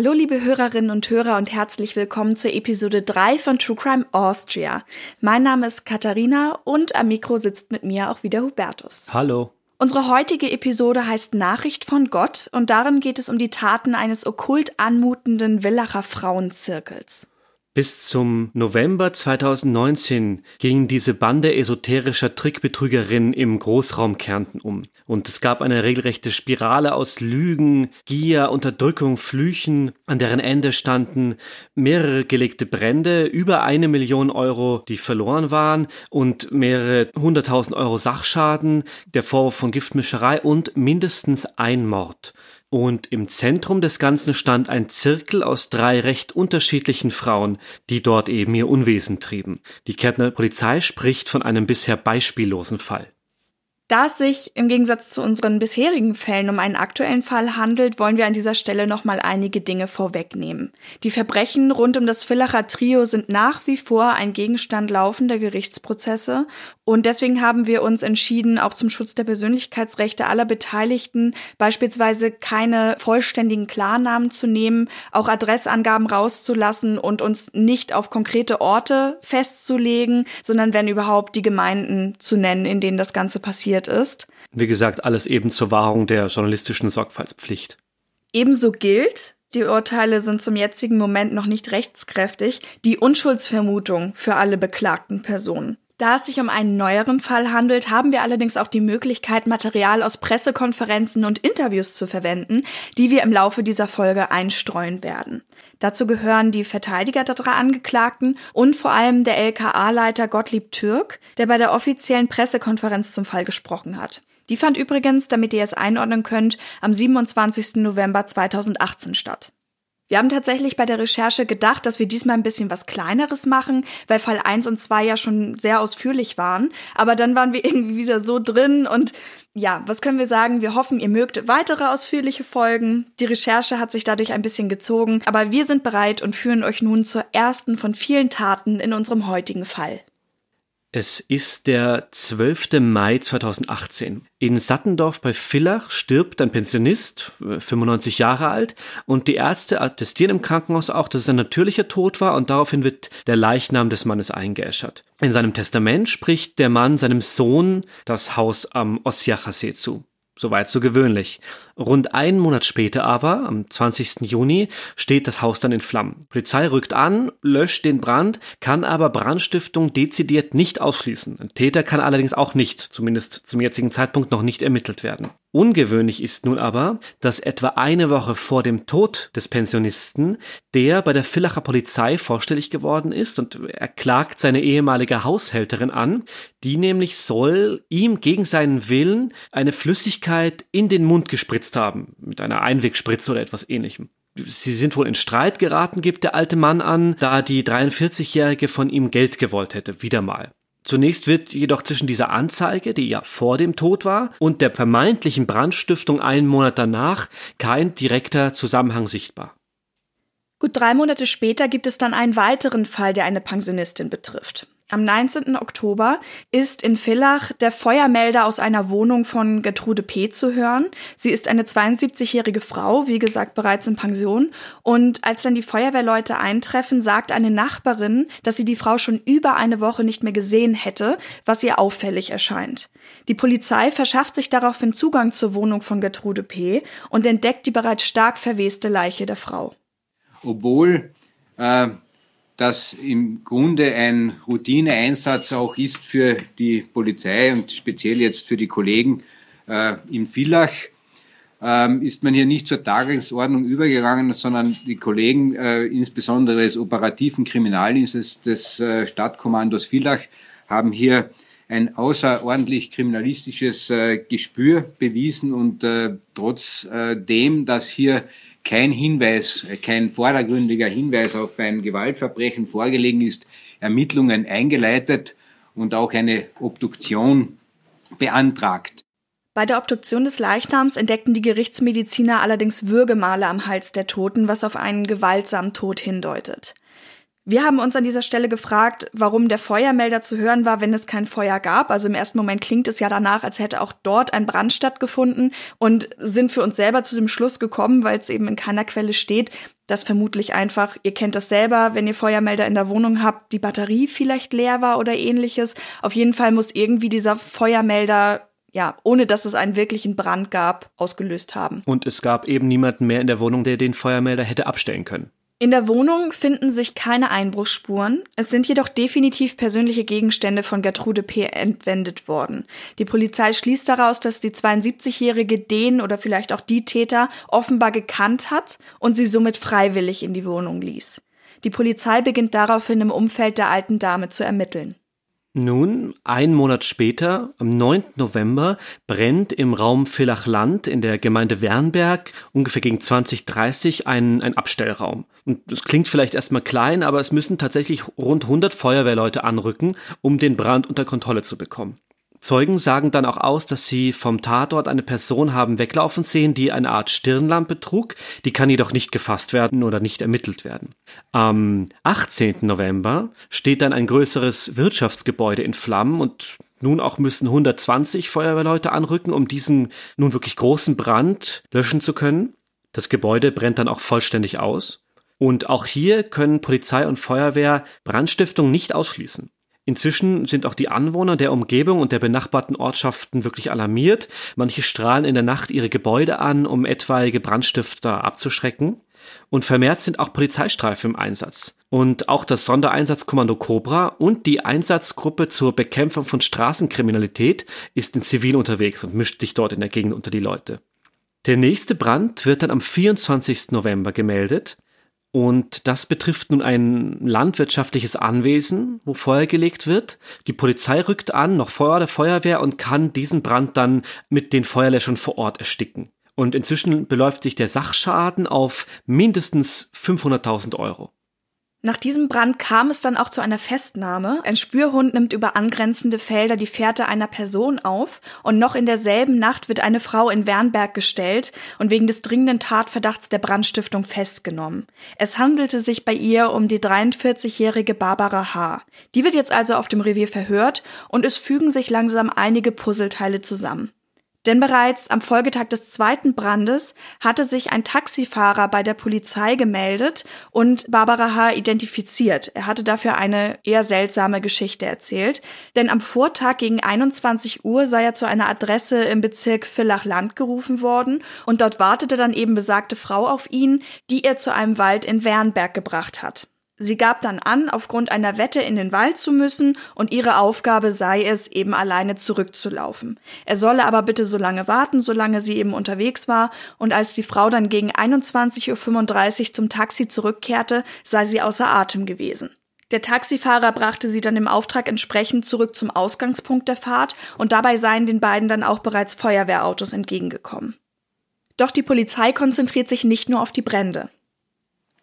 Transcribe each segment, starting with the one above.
Hallo liebe Hörerinnen und Hörer und herzlich willkommen zur Episode 3 von True Crime Austria. Mein Name ist Katharina und am Mikro sitzt mit mir auch wieder Hubertus. Hallo. Unsere heutige Episode heißt Nachricht von Gott und darin geht es um die Taten eines okkult anmutenden Villacher Frauenzirkels. Bis zum November 2019 ging diese Bande esoterischer Trickbetrügerinnen im Großraum Kärnten um. Und es gab eine regelrechte Spirale aus Lügen, Gier, Unterdrückung, Flüchen, an deren Ende standen mehrere gelegte Brände, über eine Million Euro, die verloren waren und mehrere hunderttausend Euro Sachschaden, der Vorwurf von Giftmischerei und mindestens ein Mord. Und im Zentrum des Ganzen stand ein Zirkel aus drei recht unterschiedlichen Frauen, die dort eben ihr Unwesen trieben. Die Kärntner Polizei spricht von einem bisher beispiellosen Fall. Da es sich im Gegensatz zu unseren bisherigen Fällen um einen aktuellen Fall handelt, wollen wir an dieser Stelle nochmal einige Dinge vorwegnehmen. Die Verbrechen rund um das Villacher Trio sind nach wie vor ein Gegenstand laufender Gerichtsprozesse und deswegen haben wir uns entschieden, auch zum Schutz der Persönlichkeitsrechte aller Beteiligten beispielsweise keine vollständigen Klarnamen zu nehmen, auch Adressangaben rauszulassen und uns nicht auf konkrete Orte festzulegen, sondern wenn überhaupt die Gemeinden zu nennen, in denen das Ganze passiert passiert ist. Wie gesagt, alles eben zur Wahrung der journalistischen Sorgfaltspflicht. Ebenso gilt, die Urteile sind zum jetzigen Moment noch nicht rechtskräftig, die Unschuldsvermutung für alle beklagten Personen. Da es sich um einen neueren Fall handelt, haben wir allerdings auch die Möglichkeit, Material aus Pressekonferenzen und Interviews zu verwenden, die wir im Laufe dieser Folge einstreuen werden. Dazu gehören die Verteidiger der drei Angeklagten und vor allem der LKA-Leiter Gottlieb Türk, der bei der offiziellen Pressekonferenz zum Fall gesprochen hat. Die fand übrigens, damit ihr es einordnen könnt, am 27. November 2018 statt. Wir haben tatsächlich bei der Recherche gedacht, dass wir diesmal ein bisschen was Kleineres machen, weil Fall 1 und 2 ja schon sehr ausführlich waren. Aber dann waren wir irgendwie wieder so drin und ja, was können wir sagen? Wir hoffen, ihr mögt weitere ausführliche Folgen. Die Recherche hat sich dadurch ein bisschen gezogen, aber wir sind bereit und führen euch nun zur ersten von vielen Taten in unserem heutigen Fall. Es ist der 12. Mai 2018. In Sattendorf bei Villach stirbt ein Pensionist, 95 Jahre alt, und die Ärzte attestieren im Krankenhaus auch, dass es ein natürlicher Tod war und daraufhin wird der Leichnam des Mannes eingeäschert. In seinem Testament spricht der Mann seinem Sohn das Haus am Ossiacher See zu. Soweit so gewöhnlich. Rund einen Monat später aber, am 20. Juni, steht das Haus dann in Flammen. Polizei rückt an, löscht den Brand, kann aber Brandstiftung dezidiert nicht ausschließen. Ein Täter kann allerdings auch nicht, zumindest zum jetzigen Zeitpunkt noch nicht ermittelt werden. Ungewöhnlich ist nun aber, dass etwa eine Woche vor dem Tod des Pensionisten der bei der Villacher Polizei vorstellig geworden ist und er klagt seine ehemalige Haushälterin an, die nämlich soll ihm gegen seinen Willen eine Flüssigkeit in den Mund gespritzt haben, mit einer Einwegspritze oder etwas ähnlichem. Sie sind wohl in Streit geraten, gibt der alte Mann an, da die 43-Jährige von ihm Geld gewollt hätte, wieder mal. Zunächst wird jedoch zwischen dieser Anzeige, die ja vor dem Tod war, und der vermeintlichen Brandstiftung einen Monat danach kein direkter Zusammenhang sichtbar. Gut drei Monate später gibt es dann einen weiteren Fall, der eine Pensionistin betrifft. Am 19. Oktober ist in Villach der Feuermelder aus einer Wohnung von Gertrude P. zu hören. Sie ist eine 72-jährige Frau, wie gesagt bereits in Pension. Und als dann die Feuerwehrleute eintreffen, sagt eine Nachbarin, dass sie die Frau schon über eine Woche nicht mehr gesehen hätte, was ihr auffällig erscheint. Die Polizei verschafft sich daraufhin Zugang zur Wohnung von Gertrude P. und entdeckt die bereits stark verweste Leiche der Frau. Obwohl äh das im Grunde ein Routineeinsatz auch ist für die Polizei und speziell jetzt für die Kollegen äh, in Villach, ähm, ist man hier nicht zur Tagesordnung übergegangen, sondern die Kollegen, äh, insbesondere des operativen Kriminaldienstes des äh, Stadtkommandos Villach, haben hier ein außerordentlich kriminalistisches äh, Gespür bewiesen und äh, trotzdem, dass hier kein Hinweis, kein vordergründiger Hinweis auf ein Gewaltverbrechen vorgelegen ist, Ermittlungen eingeleitet und auch eine Obduktion beantragt. Bei der Obduktion des Leichnams entdeckten die Gerichtsmediziner allerdings Würgemale am Hals der Toten, was auf einen gewaltsamen Tod hindeutet. Wir haben uns an dieser Stelle gefragt, warum der Feuermelder zu hören war, wenn es kein Feuer gab. Also im ersten Moment klingt es ja danach, als hätte auch dort ein Brand stattgefunden und sind für uns selber zu dem Schluss gekommen, weil es eben in keiner Quelle steht, dass vermutlich einfach, ihr kennt das selber, wenn ihr Feuermelder in der Wohnung habt, die Batterie vielleicht leer war oder ähnliches. Auf jeden Fall muss irgendwie dieser Feuermelder ja, ohne dass es einen wirklichen Brand gab, ausgelöst haben. Und es gab eben niemanden mehr in der Wohnung, der den Feuermelder hätte abstellen können. In der Wohnung finden sich keine Einbruchsspuren. Es sind jedoch definitiv persönliche Gegenstände von Gertrude P. entwendet worden. Die Polizei schließt daraus, dass die 72-Jährige den oder vielleicht auch die Täter offenbar gekannt hat und sie somit freiwillig in die Wohnung ließ. Die Polizei beginnt daraufhin im Umfeld der alten Dame zu ermitteln. Nun, einen Monat später, am 9. November, brennt im Raum Villachland in der Gemeinde Wernberg ungefähr gegen 2030 ein, ein Abstellraum. Und das klingt vielleicht erstmal klein, aber es müssen tatsächlich rund 100 Feuerwehrleute anrücken, um den Brand unter Kontrolle zu bekommen. Zeugen sagen dann auch aus, dass sie vom Tatort eine Person haben weglaufen sehen, die eine Art Stirnlampe trug, die kann jedoch nicht gefasst werden oder nicht ermittelt werden. Am 18. November steht dann ein größeres Wirtschaftsgebäude in Flammen und nun auch müssen 120 Feuerwehrleute anrücken, um diesen nun wirklich großen Brand löschen zu können. Das Gebäude brennt dann auch vollständig aus. Und auch hier können Polizei und Feuerwehr Brandstiftung nicht ausschließen. Inzwischen sind auch die Anwohner der Umgebung und der benachbarten Ortschaften wirklich alarmiert. Manche strahlen in der Nacht ihre Gebäude an, um etwaige Brandstifter abzuschrecken. Und vermehrt sind auch Polizeistreifen im Einsatz. Und auch das Sondereinsatzkommando Cobra und die Einsatzgruppe zur Bekämpfung von Straßenkriminalität ist in Zivil unterwegs und mischt sich dort in der Gegend unter die Leute. Der nächste Brand wird dann am 24. November gemeldet. Und das betrifft nun ein landwirtschaftliches Anwesen, wo Feuer gelegt wird. Die Polizei rückt an, noch vor der Feuerwehr und kann diesen Brand dann mit den Feuerlöschern vor Ort ersticken. Und inzwischen beläuft sich der Sachschaden auf mindestens 500.000 Euro. Nach diesem Brand kam es dann auch zu einer Festnahme. Ein Spürhund nimmt über angrenzende Felder die Fährte einer Person auf und noch in derselben Nacht wird eine Frau in Wernberg gestellt und wegen des dringenden Tatverdachts der Brandstiftung festgenommen. Es handelte sich bei ihr um die 43-jährige Barbara H. Die wird jetzt also auf dem Revier verhört und es fügen sich langsam einige Puzzleteile zusammen. Denn bereits am Folgetag des zweiten Brandes hatte sich ein Taxifahrer bei der Polizei gemeldet und Barbara H. identifiziert. Er hatte dafür eine eher seltsame Geschichte erzählt. Denn am Vortag gegen 21 Uhr sei er zu einer Adresse im Bezirk Villach-Land gerufen worden und dort wartete dann eben besagte Frau auf ihn, die er zu einem Wald in Wernberg gebracht hat. Sie gab dann an, aufgrund einer Wette in den Wald zu müssen und ihre Aufgabe sei es, eben alleine zurückzulaufen. Er solle aber bitte so lange warten, solange sie eben unterwegs war und als die Frau dann gegen 21.35 Uhr zum Taxi zurückkehrte, sei sie außer Atem gewesen. Der Taxifahrer brachte sie dann im Auftrag entsprechend zurück zum Ausgangspunkt der Fahrt und dabei seien den beiden dann auch bereits Feuerwehrautos entgegengekommen. Doch die Polizei konzentriert sich nicht nur auf die Brände.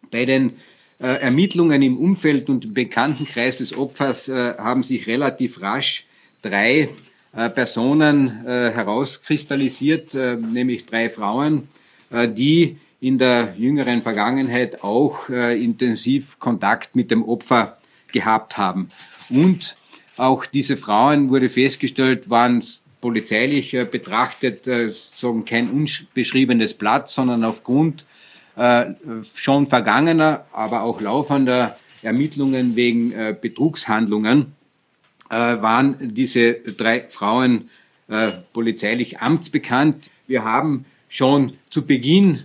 Bei den Ermittlungen im Umfeld und im Bekanntenkreis des Opfers äh, haben sich relativ rasch drei äh, Personen herauskristallisiert, nämlich drei Frauen, die in der jüngeren Vergangenheit auch intensiv Kontakt mit dem Opfer gehabt haben. Und auch diese Frauen wurde festgestellt, waren polizeilich betrachtet sozusagen kein unbeschriebenes Blatt, sondern aufgrund äh, schon vergangener, aber auch laufender Ermittlungen wegen äh, Betrugshandlungen äh, waren diese drei Frauen polizeilich amtsbekannt. Wir haben schon zu Beginn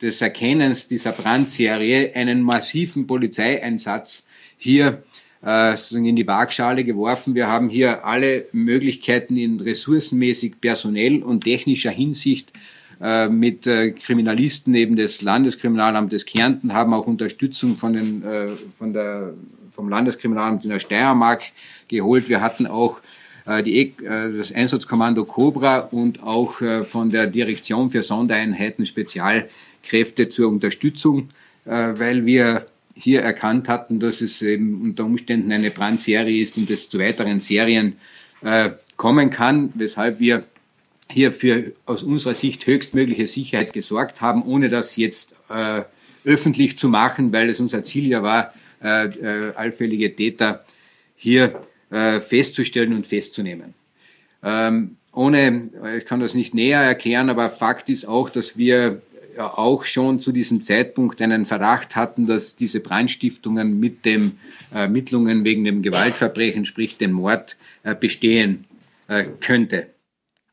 des Erkennens dieser Brandserie einen massiven Polizeieinsatz hier in die Waagschale geworfen. Wir haben hier alle Möglichkeiten in ressourcenmäßig, personell und technischer Hinsicht äh, mit äh, Kriminalisten eben des Landeskriminalamtes Kärnten, haben auch Unterstützung von, den, äh, von der vom Landeskriminalamt in der Steiermark geholt. Wir hatten auch die, äh, das Einsatzkommando Cobra und auch von der Direktion für Sondereinheiten Spezialkräfte zur Unterstützung, weil wir hier erkannt hatten, dass es eben unter Umständen eine Brandserie ist und es zu weiteren Serien kommen kann, weshalb wir hier für aus unserer Sicht höchstmögliche Sicherheit gesorgt haben, ohne das jetzt äh, öffentlich zu machen, weil es unser Ziel ja war, äh, äh, allfällige Täter hier äh, festzustellen und festzunehmen. Ähm, ohne, ich kann das nicht näher erklären, aber Fakt ist auch, dass wir ja auch schon zu diesem Zeitpunkt einen Verdacht hatten, dass diese Brandstiftungen mit den Ermittlungen wegen dem Gewaltverbrechen, sprich den Mord, äh, bestehen äh, könnte.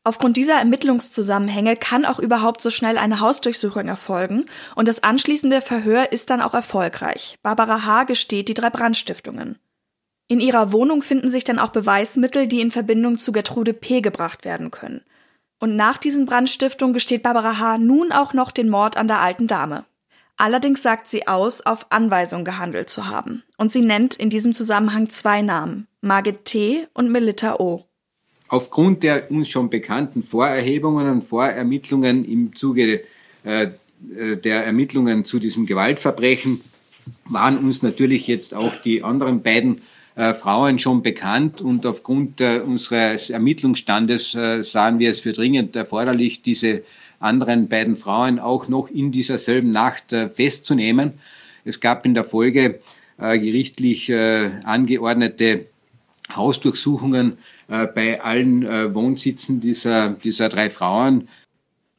Aufgrund dieser Ermittlungszusammenhänge kann auch überhaupt so schnell eine Hausdurchsuchung erfolgen und das anschließende Verhör ist dann auch erfolgreich. Barbara H. gesteht die drei Brandstiftungen. In ihrer Wohnung finden sich dann auch Beweismittel, die in Verbindung zu Gertrude P. gebracht werden können. Und nach diesen Brandstiftungen gesteht Barbara H. nun auch noch den Mord an der alten Dame. Allerdings sagt sie aus, auf Anweisung gehandelt zu haben. Und sie nennt in diesem Zusammenhang zwei Namen, Margit T. und Melita O. Aufgrund der uns schon bekannten Vorerhebungen und Vorermittlungen im Zuge äh, der Ermittlungen zu diesem Gewaltverbrechen waren uns natürlich jetzt auch die anderen beiden äh, Frauen schon bekannt und aufgrund äh, unseres Ermittlungsstandes äh, sahen wir es für dringend erforderlich, diese anderen beiden Frauen auch noch in dieser selben Nacht äh, festzunehmen. Es gab in der Folge äh, gerichtlich angeordnete Hausdurchsuchungen äh, bei allen äh, Wohnsitzen dieser, dieser drei Frauen.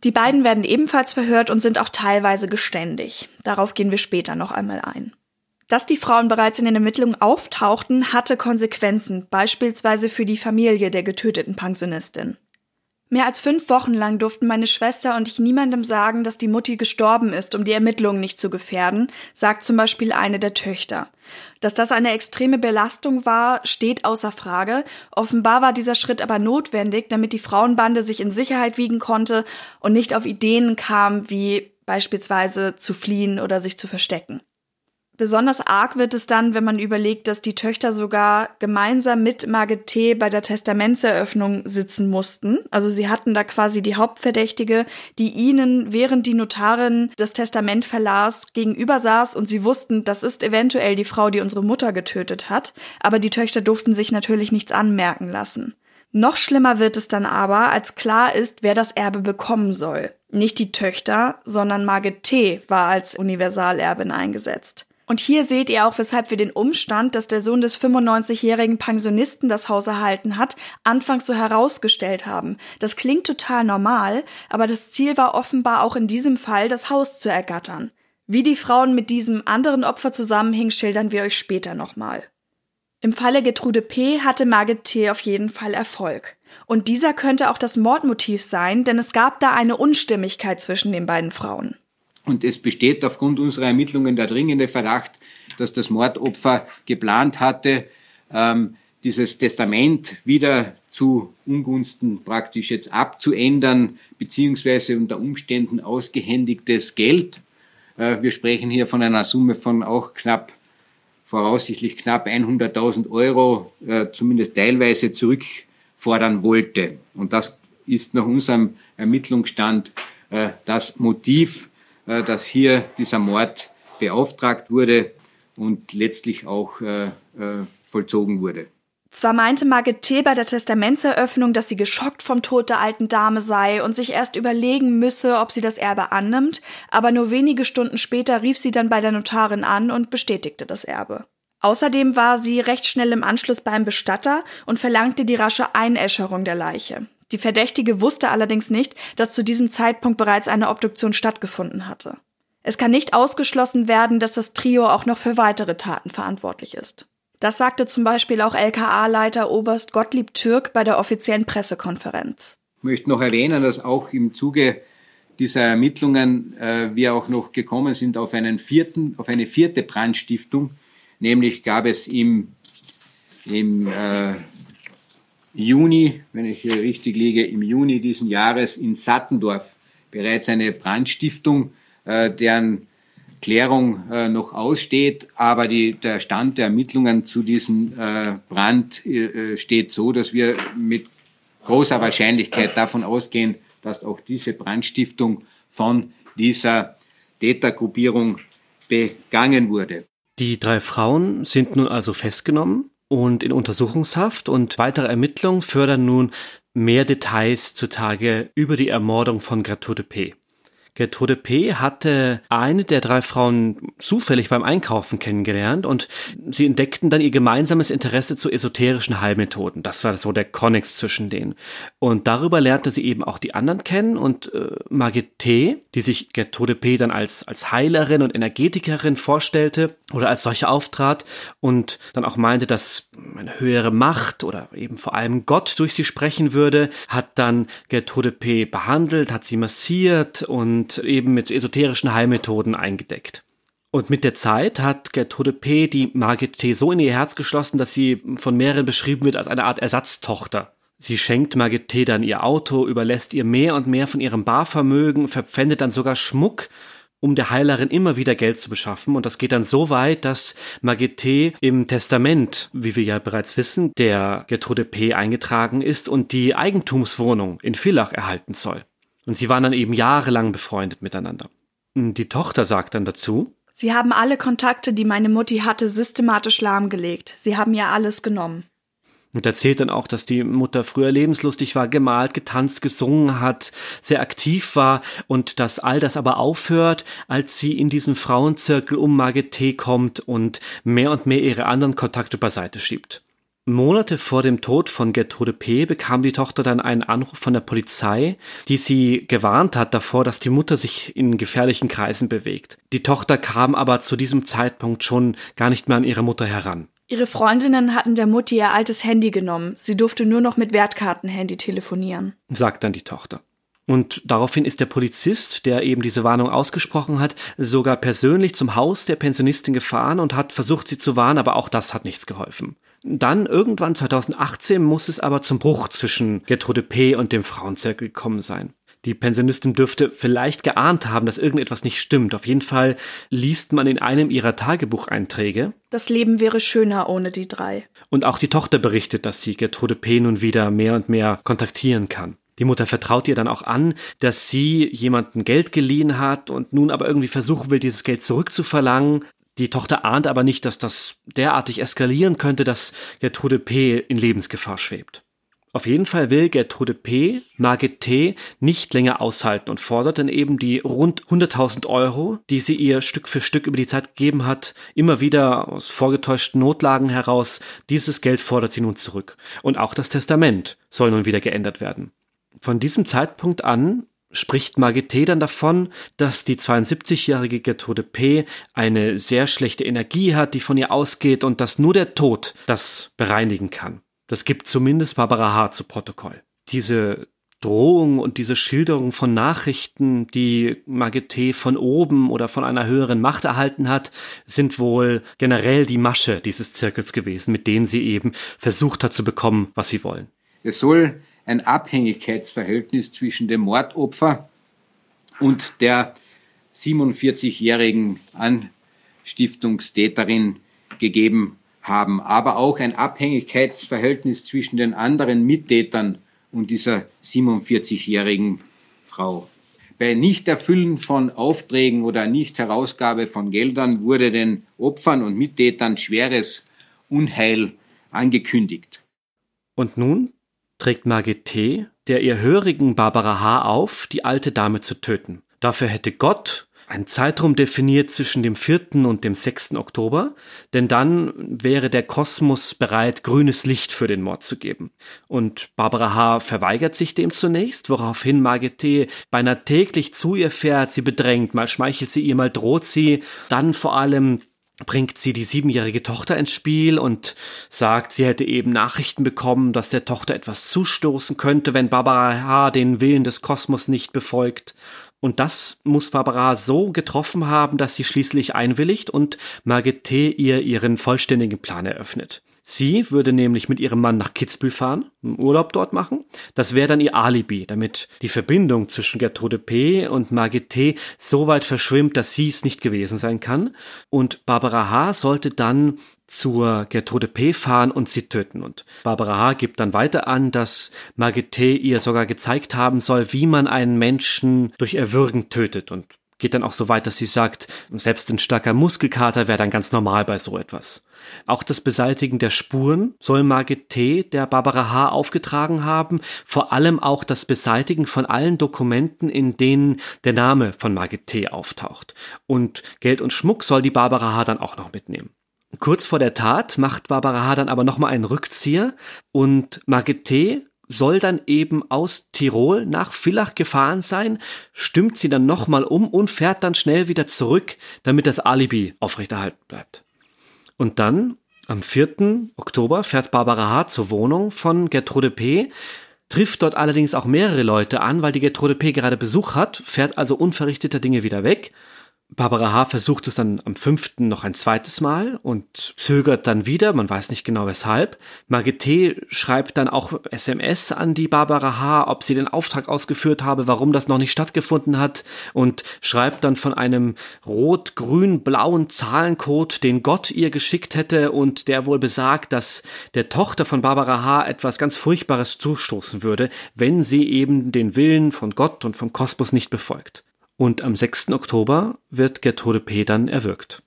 Die beiden werden ebenfalls verhört und sind auch teilweise geständig. Darauf gehen wir später noch einmal ein. Dass die Frauen bereits in den Ermittlungen auftauchten, hatte Konsequenzen, beispielsweise für die Familie der getöteten Pensionistin. Mehr als fünf Wochen lang durften meine Schwester und ich niemandem sagen, dass die Mutti gestorben ist, um die Ermittlungen nicht zu gefährden, sagt zum Beispiel eine der Töchter. Dass das eine extreme Belastung war, steht außer Frage. Offenbar war dieser Schritt aber notwendig, damit die Frauenbande sich in Sicherheit wiegen konnte und nicht auf Ideen kam, wie beispielsweise zu fliehen oder sich zu verstecken. Besonders arg wird es dann, wenn man überlegt, dass die Töchter sogar gemeinsam mit Margit T. bei der Testamentseröffnung sitzen mussten. Also sie hatten da quasi die Hauptverdächtige, die ihnen, während die Notarin das Testament verlas, gegenüber saß und sie wussten, das ist eventuell die Frau, die unsere Mutter getötet hat. Aber die Töchter durften sich natürlich nichts anmerken lassen. Noch schlimmer wird es dann aber, als klar ist, wer das Erbe bekommen soll. Nicht die Töchter, sondern Margit T. war als Universalerbin eingesetzt. Und hier seht ihr auch, weshalb wir den Umstand, dass der Sohn des 95-jährigen Pensionisten das Haus erhalten hat, anfangs so herausgestellt haben. Das klingt total normal, aber das Ziel war offenbar auch in diesem Fall, das Haus zu ergattern. Wie die Frauen mit diesem anderen Opfer zusammenhingen, schildern wir euch später nochmal. Im Falle Gertrude P. hatte Margit T. auf jeden Fall Erfolg. Und dieser könnte auch das Mordmotiv sein, denn es gab da eine Unstimmigkeit zwischen den beiden Frauen. Und es besteht aufgrund unserer Ermittlungen der dringende Verdacht, dass das Mordopfer geplant hatte, ähm, dieses Testament wieder zu Ungunsten praktisch jetzt abzuändern, beziehungsweise unter Umständen ausgehändigtes Geld. Äh, wir sprechen hier von einer Summe von auch knapp, voraussichtlich knapp 100.000 Euro, äh, zumindest teilweise zurückfordern wollte. Und das ist nach unserem Ermittlungsstand äh, das Motiv, dass hier dieser Mord beauftragt wurde und letztlich auch äh, äh, vollzogen wurde. Zwar meinte Margit T. bei der Testamentseröffnung, dass sie geschockt vom Tod der alten Dame sei und sich erst überlegen müsse, ob sie das Erbe annimmt, aber nur wenige Stunden später rief sie dann bei der Notarin an und bestätigte das Erbe. Außerdem war sie recht schnell im Anschluss beim Bestatter und verlangte die rasche Einäscherung der Leiche. Die Verdächtige wusste allerdings nicht, dass zu diesem Zeitpunkt bereits eine Obduktion stattgefunden hatte. Es kann nicht ausgeschlossen werden, dass das Trio auch noch für weitere Taten verantwortlich ist. Das sagte zum Beispiel auch LKA-Leiter Oberst Gottlieb Türk bei der offiziellen Pressekonferenz. Ich möchte noch erwähnen, dass auch im Zuge dieser Ermittlungen äh, wir auch noch gekommen sind auf einen vierten, auf eine vierte Brandstiftung. Nämlich gab es im, im äh, Juni, wenn ich hier richtig liege, im Juni diesen Jahres in Sattendorf bereits eine Brandstiftung, äh, deren Klärung äh, noch aussteht. Aber die, der Stand der Ermittlungen zu diesem äh, Brand äh, steht so, dass wir mit großer Wahrscheinlichkeit davon ausgehen, dass auch diese Brandstiftung von dieser Tätergruppierung begangen wurde. Die drei Frauen sind nun also festgenommen und in Untersuchungshaft und weitere Ermittlungen fördern nun mehr Details zutage über die Ermordung von Gertrude P. Gertrude P. hatte eine der drei Frauen zufällig beim Einkaufen kennengelernt und sie entdeckten dann ihr gemeinsames Interesse zu esoterischen Heilmethoden. Das war so der Konnex zwischen denen. Und darüber lernte sie eben auch die anderen kennen und äh, Margit T., die sich Gertrude P. dann als, als Heilerin und Energetikerin vorstellte oder als solche auftrat und dann auch meinte, dass eine höhere Macht oder eben vor allem Gott durch sie sprechen würde, hat dann Gertrude P. behandelt, hat sie massiert und und eben mit esoterischen Heilmethoden eingedeckt. Und mit der Zeit hat Gertrude P. die Margit T. so in ihr Herz geschlossen, dass sie von mehreren beschrieben wird als eine Art Ersatztochter. Sie schenkt Margit T. dann ihr Auto, überlässt ihr mehr und mehr von ihrem Barvermögen, verpfändet dann sogar Schmuck, um der Heilerin immer wieder Geld zu beschaffen. Und das geht dann so weit, dass Margit T. im Testament, wie wir ja bereits wissen, der Gertrude P. eingetragen ist und die Eigentumswohnung in Villach erhalten soll. Und sie waren dann eben jahrelang befreundet miteinander. Die Tochter sagt dann dazu, Sie haben alle Kontakte, die meine Mutti hatte, systematisch lahmgelegt. Sie haben ihr alles genommen. Und erzählt dann auch, dass die Mutter früher lebenslustig war, gemalt, getanzt, gesungen hat, sehr aktiv war und dass all das aber aufhört, als sie in diesen Frauenzirkel um Margit T. kommt und mehr und mehr ihre anderen Kontakte beiseite schiebt. Monate vor dem Tod von Gertrude P. bekam die Tochter dann einen Anruf von der Polizei, die sie gewarnt hat davor, dass die Mutter sich in gefährlichen Kreisen bewegt. Die Tochter kam aber zu diesem Zeitpunkt schon gar nicht mehr an ihre Mutter heran. Ihre Freundinnen hatten der Mutti ihr altes Handy genommen. Sie durfte nur noch mit Wertkartenhandy telefonieren, sagt dann die Tochter. Und daraufhin ist der Polizist, der eben diese Warnung ausgesprochen hat, sogar persönlich zum Haus der Pensionistin gefahren und hat versucht, sie zu warnen, aber auch das hat nichts geholfen. Dann irgendwann 2018 muss es aber zum Bruch zwischen Gertrude P. und dem Frauenzirkel gekommen sein. Die Pensionistin dürfte vielleicht geahnt haben, dass irgendetwas nicht stimmt. Auf jeden Fall liest man in einem ihrer Tagebucheinträge. Das Leben wäre schöner ohne die drei. Und auch die Tochter berichtet, dass sie Gertrude P. nun wieder mehr und mehr kontaktieren kann. Die Mutter vertraut ihr dann auch an, dass sie jemanden Geld geliehen hat und nun aber irgendwie versuchen will, dieses Geld zurückzuverlangen. Die Tochter ahnt aber nicht, dass das derartig eskalieren könnte, dass Gertrude P. in Lebensgefahr schwebt. Auf jeden Fall will Gertrude P. Margit T. nicht länger aushalten und fordert dann eben die rund 100.000 Euro, die sie ihr Stück für Stück über die Zeit gegeben hat, immer wieder aus vorgetäuschten Notlagen heraus. Dieses Geld fordert sie nun zurück. Und auch das Testament soll nun wieder geändert werden. Von diesem Zeitpunkt an spricht Margit T. dann davon, dass die 72-jährige Gertrude P. eine sehr schlechte Energie hat, die von ihr ausgeht und dass nur der Tod das bereinigen kann. Das gibt zumindest Barbara H. zu Protokoll. Diese Drohung und diese Schilderung von Nachrichten, die Margit T. von oben oder von einer höheren Macht erhalten hat, sind wohl generell die Masche dieses Zirkels gewesen, mit denen sie eben versucht hat zu bekommen, was sie wollen. Es soll ein Abhängigkeitsverhältnis zwischen dem Mordopfer und der 47-jährigen Anstiftungstäterin gegeben haben, aber auch ein Abhängigkeitsverhältnis zwischen den anderen Mittätern und dieser 47-jährigen Frau. Bei Nichterfüllen von Aufträgen oder Nichtherausgabe von Geldern wurde den Opfern und Mittätern schweres Unheil angekündigt. Und nun trägt Margit T. der ihr hörigen Barbara H. auf, die alte Dame zu töten. Dafür hätte Gott einen Zeitraum definiert zwischen dem 4. und dem 6. Oktober, denn dann wäre der Kosmos bereit, grünes Licht für den Mord zu geben. Und Barbara H. verweigert sich dem zunächst, woraufhin Margit T. beinahe täglich zu ihr fährt, sie bedrängt, mal schmeichelt sie ihr, mal droht sie, dann vor allem bringt sie die siebenjährige Tochter ins Spiel und sagt, sie hätte eben Nachrichten bekommen, dass der Tochter etwas zustoßen könnte, wenn Barbara H. den Willen des Kosmos nicht befolgt. Und das muss Barbara so getroffen haben, dass sie schließlich einwilligt und Margit T. ihr ihren vollständigen Plan eröffnet. Sie würde nämlich mit ihrem Mann nach Kitzbühel fahren, einen Urlaub dort machen. Das wäre dann ihr Alibi, damit die Verbindung zwischen Gertrude P. und Margit T. so weit verschwimmt, dass sie es nicht gewesen sein kann. Und Barbara H. sollte dann zur Gertrude P. fahren und sie töten. Und Barbara H. gibt dann weiter an, dass Margit T. ihr sogar gezeigt haben soll, wie man einen Menschen durch Erwürgen tötet und geht dann auch so weit, dass sie sagt, selbst ein starker Muskelkater wäre dann ganz normal bei so etwas. Auch das Beseitigen der Spuren soll Margit T. der Barbara H. aufgetragen haben, vor allem auch das Beseitigen von allen Dokumenten, in denen der Name von Margit T. auftaucht. Und Geld und Schmuck soll die Barbara H. dann auch noch mitnehmen. Kurz vor der Tat macht Barbara H. dann aber nochmal einen Rückzieher und Margit T soll dann eben aus Tirol nach Villach gefahren sein, stimmt sie dann nochmal um und fährt dann schnell wieder zurück, damit das Alibi aufrechterhalten bleibt. Und dann, am 4. Oktober, fährt Barbara H. zur Wohnung von Gertrude P., trifft dort allerdings auch mehrere Leute an, weil die Gertrude P. gerade Besuch hat, fährt also unverrichteter Dinge wieder weg Barbara H. versucht es dann am fünften noch ein zweites Mal und zögert dann wieder, man weiß nicht genau weshalb. Margit T. schreibt dann auch SMS an die Barbara H., ob sie den Auftrag ausgeführt habe, warum das noch nicht stattgefunden hat und schreibt dann von einem rot-grün-blauen Zahlencode, den Gott ihr geschickt hätte und der wohl besagt, dass der Tochter von Barbara H. etwas ganz Furchtbares zustoßen würde, wenn sie eben den Willen von Gott und vom Kosmos nicht befolgt und am 6. Oktober wird Gertrude P. dann erwürgt.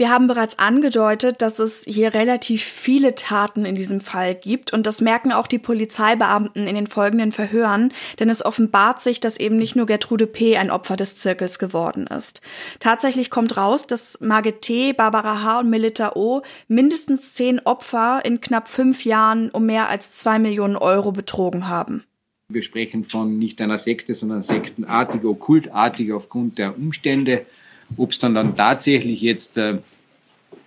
Wir haben bereits angedeutet, dass es hier relativ viele Taten in diesem Fall gibt und das merken auch die Polizeibeamten in den folgenden Verhören, denn es offenbart sich, dass eben nicht nur Gertrude P. ein Opfer des Zirkels geworden ist. Tatsächlich kommt raus, dass Margit T., Barbara H. und Melita O. mindestens zehn Opfer in knapp fünf Jahren um mehr als zwei Millionen Euro betrogen haben. Wir sprechen von nicht einer Sekte, sondern sektenartig, okkultartig aufgrund der Umstände. Ob es dann, dann tatsächlich jetzt äh,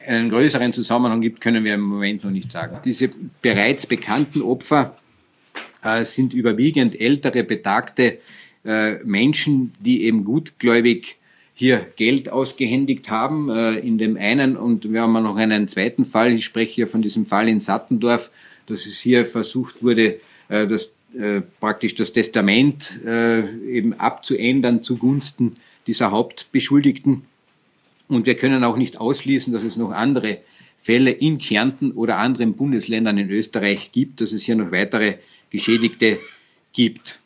einen größeren Zusammenhang gibt, können wir im Moment noch nicht sagen. Diese bereits bekannten Opfer äh, sind überwiegend ältere, betagte äh, Menschen, die eben gutgläubig hier Geld ausgehändigt haben. In dem einen, und wir haben noch einen zweiten Fall, ich spreche hier von diesem Fall in Sattendorf, dass es hier versucht wurde, das äh, praktisch das Testament äh, eben abzuändern zugunsten dieser Hauptbeschuldigten. Und wir können auch nicht ausschließen, dass es noch andere Fälle in Kärnten oder anderen Bundesländern in Österreich gibt, dass es hier noch weitere Geschädigte gibt.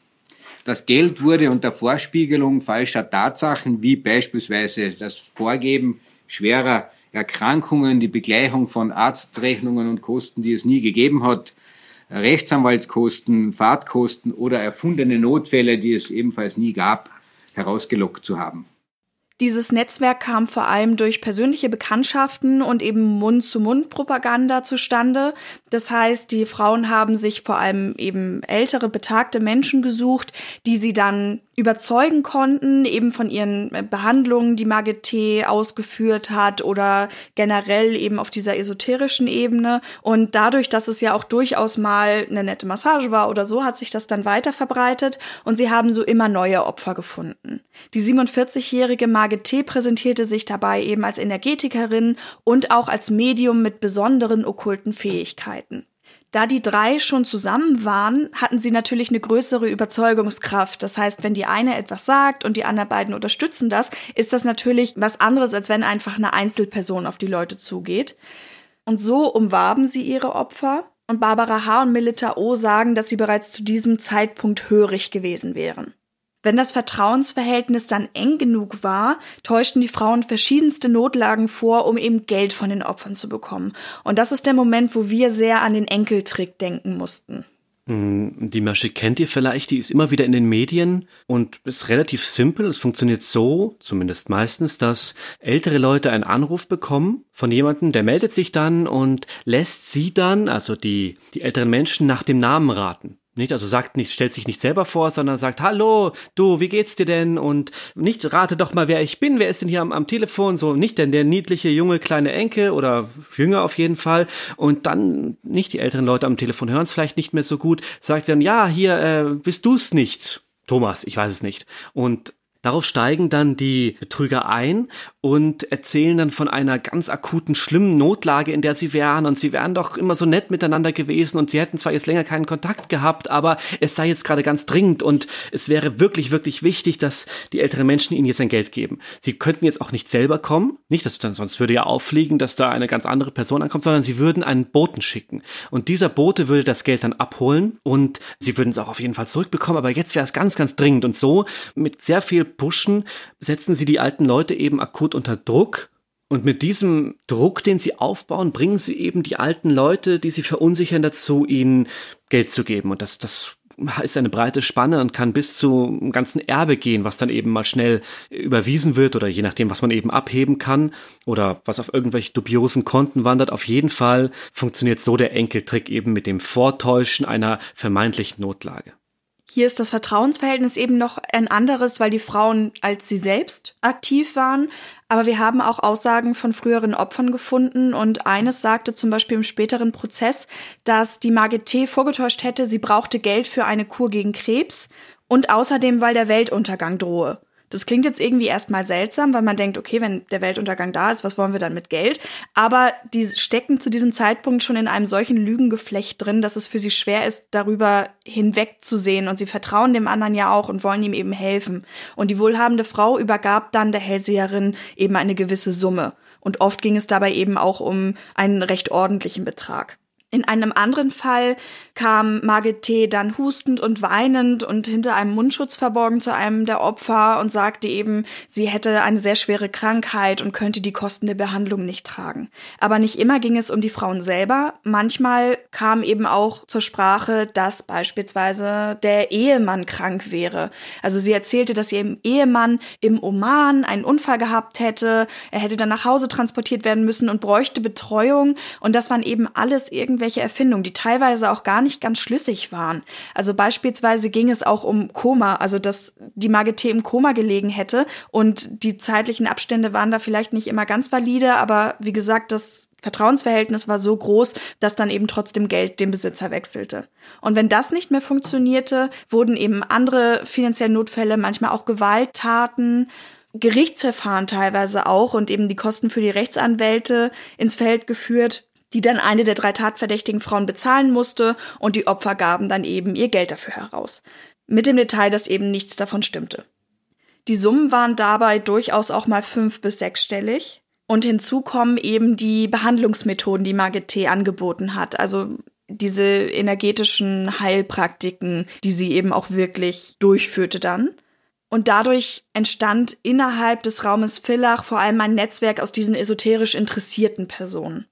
Das Geld wurde unter Vorspiegelung falscher Tatsachen wie beispielsweise das Vorgeben schwerer Erkrankungen, die Begleichung von Arztrechnungen und Kosten, die es nie gegeben hat, Rechtsanwaltskosten, Fahrtkosten oder erfundene Notfälle, die es ebenfalls nie gab, herausgelockt zu haben. Dieses Netzwerk kam vor allem durch persönliche Bekanntschaften und eben Mund-zu-Mund-Propaganda zustande. Das heißt, die Frauen haben sich vor allem eben ältere, betagte Menschen gesucht, die sie dann überzeugen konnten, eben von ihren äh, Behandlungen, die Margit T. ausgeführt hat oder generell eben auf dieser esoterischen Ebene. Und dadurch, dass es ja auch durchaus mal eine nette Massage war oder so, hat sich das dann weiter verbreitet und sie haben so immer neue Opfer gefunden. Die 47-jährige Margit T. präsentierte sich dabei eben als Energetikerin und auch als Medium mit besonderen okkulten Fähigkeiten. Da die drei schon zusammen waren, hatten sie natürlich eine größere Überzeugungskraft. Das heißt, wenn die eine etwas sagt und die anderen beiden unterstützen das, ist das natürlich was anderes, als wenn einfach eine Einzelperson auf die Leute zugeht. Und so umwarben sie ihre Opfer. Und Barbara H. und Melita O. sagen, dass sie bereits zu diesem Zeitpunkt hörig gewesen wären. Wenn das Vertrauensverhältnis dann eng genug war, täuschten die Frauen verschiedenste Notlagen vor, um eben Geld von den Opfern zu bekommen. Und das ist der Moment, wo wir sehr an den Enkeltrick denken mussten. Hm, die Masche kennt ihr vielleicht, die ist immer wieder in den Medien und ist relativ simpel. Es funktioniert so, zumindest meistens, dass ältere Leute einen Anruf bekommen von jemandem, der meldet sich dann und lässt sie dann, also die, die älteren Menschen, nach dem Namen raten. Nicht, also sagt nicht, stellt sich nicht selber vor, sondern sagt, hallo, du, wie geht's dir denn? Und nicht, rate doch mal, wer ich bin, wer ist denn hier am, am Telefon? So, nicht denn der niedliche, junge, kleine Enkel oder jünger auf jeden Fall. Und dann, nicht die älteren Leute am Telefon hören es vielleicht nicht mehr so gut, sagt dann, ja, hier, äh, bist du's nicht? Thomas, ich weiß es nicht. Und Darauf steigen dann die Betrüger ein und erzählen dann von einer ganz akuten, schlimmen Notlage, in der sie wären. Und sie wären doch immer so nett miteinander gewesen und sie hätten zwar jetzt länger keinen Kontakt gehabt, aber es sei jetzt gerade ganz dringend und es wäre wirklich, wirklich wichtig, dass die älteren Menschen ihnen jetzt ein Geld geben. Sie könnten jetzt auch nicht selber kommen, nicht, dass dann sonst würde ja auffliegen, dass da eine ganz andere Person ankommt, sondern sie würden einen Boten schicken. Und dieser Bote würde das Geld dann abholen und sie würden es auch auf jeden Fall zurückbekommen, aber jetzt wäre es ganz, ganz dringend. Und so mit sehr viel Pushen setzen sie die alten Leute eben akut unter Druck. Und mit diesem Druck, den sie aufbauen, bringen sie eben die alten Leute, die sie verunsichern, dazu, ihnen Geld zu geben. Und das, das ist eine breite Spanne und kann bis zu einem ganzen Erbe gehen, was dann eben mal schnell überwiesen wird oder je nachdem, was man eben abheben kann oder was auf irgendwelche dubiosen Konten wandert. Auf jeden Fall funktioniert so der Enkeltrick eben mit dem Vortäuschen einer vermeintlichen Notlage. Hier ist das Vertrauensverhältnis eben noch ein anderes, weil die Frauen als sie selbst aktiv waren. Aber wir haben auch Aussagen von früheren Opfern gefunden und eines sagte zum Beispiel im späteren Prozess, dass die Margit T. vorgetäuscht hätte, sie brauchte Geld für eine Kur gegen Krebs und außerdem, weil der Weltuntergang drohe. Das klingt jetzt irgendwie erstmal seltsam, weil man denkt, okay, wenn der Weltuntergang da ist, was wollen wir dann mit Geld? Aber die stecken zu diesem Zeitpunkt schon in einem solchen Lügengeflecht drin, dass es für sie schwer ist, darüber hinwegzusehen. Und sie vertrauen dem anderen ja auch und wollen ihm eben helfen. Und die wohlhabende Frau übergab dann der Hellseherin eben eine gewisse Summe. Und oft ging es dabei eben auch um einen recht ordentlichen Betrag. In einem anderen Fall kam Margit T. dann hustend und weinend und hinter einem Mundschutz verborgen zu einem der Opfer und sagte eben, sie hätte eine sehr schwere Krankheit und könnte die Kosten der Behandlung nicht tragen. Aber nicht immer ging es um die Frauen selber. Manchmal kam eben auch zur Sprache, dass beispielsweise der Ehemann krank wäre. Also sie erzählte, dass ihr Ehemann im Oman einen Unfall gehabt hätte. Er hätte dann nach Hause transportiert werden müssen und bräuchte Betreuung. Und das waren eben alles irgendwie irgendwelche Erfindungen, die teilweise auch gar nicht ganz schlüssig waren. Also beispielsweise ging es auch um Koma, also dass die Magete im Koma gelegen hätte und die zeitlichen Abstände waren da vielleicht nicht immer ganz valide, aber wie gesagt, das Vertrauensverhältnis war so groß, dass dann eben trotzdem Geld den Besitzer wechselte. Und wenn das nicht mehr funktionierte, wurden eben andere finanzielle Notfälle, manchmal auch Gewalttaten, Gerichtsverfahren teilweise auch und eben die Kosten für die Rechtsanwälte ins Feld geführt die dann eine der drei tatverdächtigen Frauen bezahlen musste und die Opfer gaben dann eben ihr Geld dafür heraus. Mit dem Detail, dass eben nichts davon stimmte. Die Summen waren dabei durchaus auch mal fünf- bis sechsstellig. Und hinzu kommen eben die Behandlungsmethoden, die Margit T. angeboten hat. Also diese energetischen Heilpraktiken, die sie eben auch wirklich durchführte dann. Und dadurch entstand innerhalb des Raumes Villach vor allem ein Netzwerk aus diesen esoterisch interessierten Personen.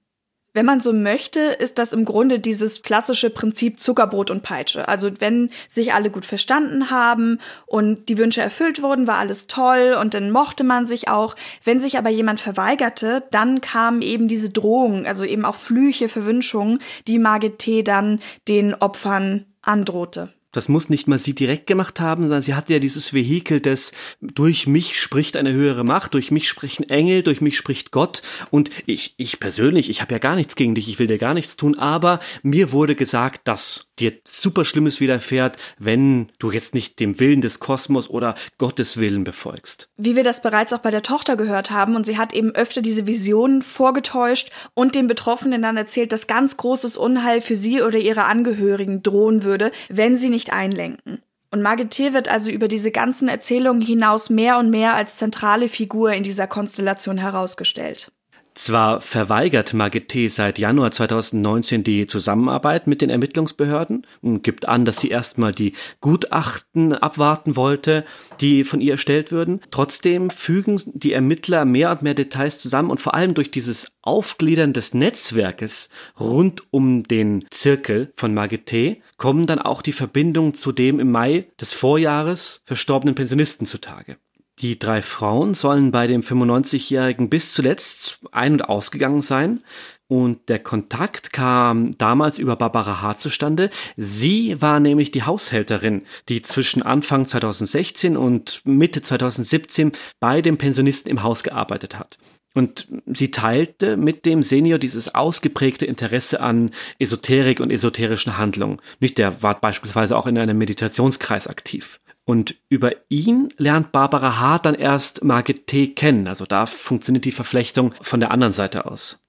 Wenn man so möchte, ist das im Grunde dieses klassische Prinzip Zuckerbrot und Peitsche. Also wenn sich alle gut verstanden haben und die Wünsche erfüllt wurden, war alles toll und dann mochte man sich auch. Wenn sich aber jemand verweigerte, dann kamen eben diese Drohungen, also eben auch Flüche, Verwünschungen, die Margit T. dann den Opfern androhte. Das muss nicht mal sie direkt gemacht haben, sondern sie hatte ja dieses Vehikel des durch mich spricht eine höhere Macht, durch mich sprechen Engel, durch mich spricht Gott. Und ich ich persönlich, ich habe ja gar nichts gegen dich, ich will dir gar nichts tun, aber mir wurde gesagt, dass dir super Schlimmes widerfährt, wenn du jetzt nicht dem Willen des Kosmos oder Gottes Willen befolgst. Wie wir das bereits auch bei der Tochter gehört haben, und sie hat eben öfter diese Visionen vorgetäuscht und den Betroffenen dann erzählt, dass ganz großes Unheil für sie oder ihre Angehörigen drohen würde, wenn sie nicht einlenken. Und Margit wird also über diese ganzen Erzählungen hinaus mehr und mehr als zentrale Figur in dieser Konstellation herausgestellt. Zwar verweigert Magete seit Januar 2019 die Zusammenarbeit mit den Ermittlungsbehörden und gibt an, dass sie erstmal die Gutachten abwarten wollte, die von ihr erstellt würden. Trotzdem fügen die Ermittler mehr und mehr Details zusammen und vor allem durch dieses Aufgliedern des Netzwerkes rund um den Zirkel von Magete kommen dann auch die Verbindungen zu dem im Mai des Vorjahres verstorbenen Pensionisten zutage. Die drei Frauen sollen bei dem 95-Jährigen bis zuletzt ein- und ausgegangen sein. Und der Kontakt kam damals über Barbara H. zustande. Sie war nämlich die Haushälterin, die zwischen Anfang 2016 und Mitte 2017 bei dem Pensionisten im Haus gearbeitet hat. Und sie teilte mit dem Senior dieses ausgeprägte Interesse an Esoterik und esoterischen Handlungen. Nicht, der war beispielsweise auch in einem Meditationskreis aktiv. Und über ihn lernt Barbara H. dann erst Margit T. kennen. Also da funktioniert die Verflechtung von der anderen Seite aus.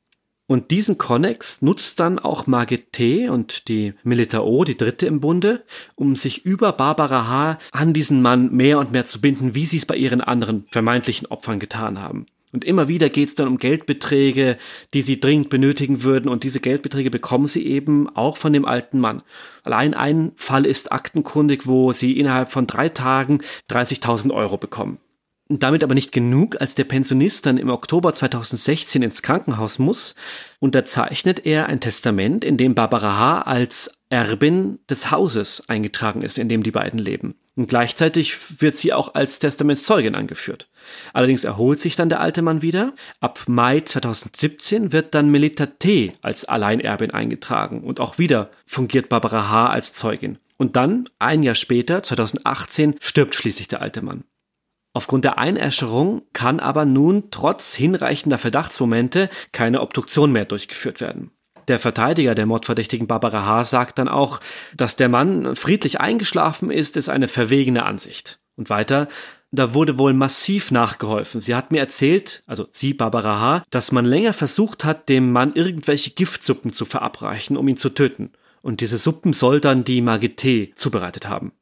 Und diesen Konnex nutzt dann auch Margit T. und die Milita O., die dritte im Bunde, um sich über Barbara H. an diesen Mann mehr und mehr zu binden, wie sie es bei ihren anderen vermeintlichen Opfern getan haben. Und immer wieder geht es dann um Geldbeträge, die sie dringend benötigen würden. Und diese Geldbeträge bekommen sie eben auch von dem alten Mann. Allein ein Fall ist aktenkundig, wo sie innerhalb von drei Tagen 30.000 Euro bekommen. Damit aber nicht genug, als der Pensionist dann im Oktober 2016 ins Krankenhaus muss, unterzeichnet er ein Testament, in dem Barbara H. als Erbin des Hauses eingetragen ist, in dem die beiden leben. Und gleichzeitig wird sie auch als Testamentszeugin angeführt. Allerdings erholt sich dann der alte Mann wieder. Ab Mai 2017 wird dann Melita T. als Alleinerbin eingetragen und auch wieder fungiert Barbara H. als Zeugin. Und dann, ein Jahr später, 2018, stirbt schließlich der alte Mann. Aufgrund der Einäscherung kann aber nun trotz hinreichender Verdachtsmomente keine Obduktion mehr durchgeführt werden. Der Verteidiger der Mordverdächtigen Barbara H. sagt dann auch, dass der Mann friedlich eingeschlafen ist, ist eine verwegene Ansicht. Und weiter, da wurde wohl massiv nachgeholfen. Sie hat mir erzählt, also sie, Barbara H., dass man länger versucht hat, dem Mann irgendwelche Giftsuppen zu verabreichen, um ihn zu töten. Und diese Suppen soll dann die Magité zubereitet haben.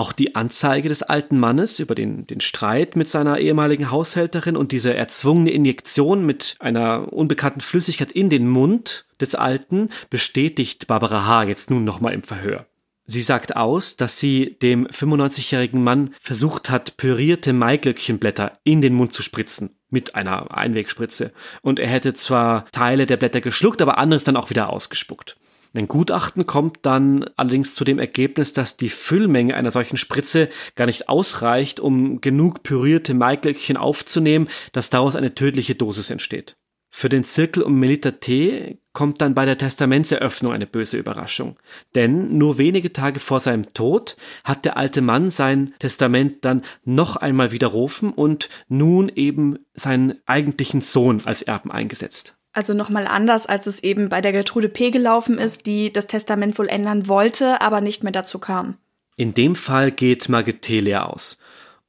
Auch die Anzeige des alten Mannes über den, den Streit mit seiner ehemaligen Haushälterin und diese erzwungene Injektion mit einer unbekannten Flüssigkeit in den Mund des Alten bestätigt Barbara H. jetzt nun nochmal im Verhör. Sie sagt aus, dass sie dem 95-jährigen Mann versucht hat, pürierte Maiglöckchenblätter in den Mund zu spritzen. Mit einer Einwegspritze. Und er hätte zwar Teile der Blätter geschluckt, aber anderes dann auch wieder ausgespuckt. Ein Gutachten kommt dann allerdings zu dem Ergebnis, dass die Füllmenge einer solchen Spritze gar nicht ausreicht, um genug pürierte Maiglöckchen aufzunehmen, dass daraus eine tödliche Dosis entsteht. Für den Zirkel um Melita T. kommt dann bei der Testamentseröffnung eine böse Überraschung. Denn nur wenige Tage vor seinem Tod hat der alte Mann sein Testament dann noch einmal widerrufen und nun eben seinen eigentlichen Sohn als Erben eingesetzt. Also nochmal anders, als es eben bei der Gertrude P. gelaufen ist, die das Testament wohl ändern wollte, aber nicht mehr dazu kam. In dem Fall geht Margit T. leer aus.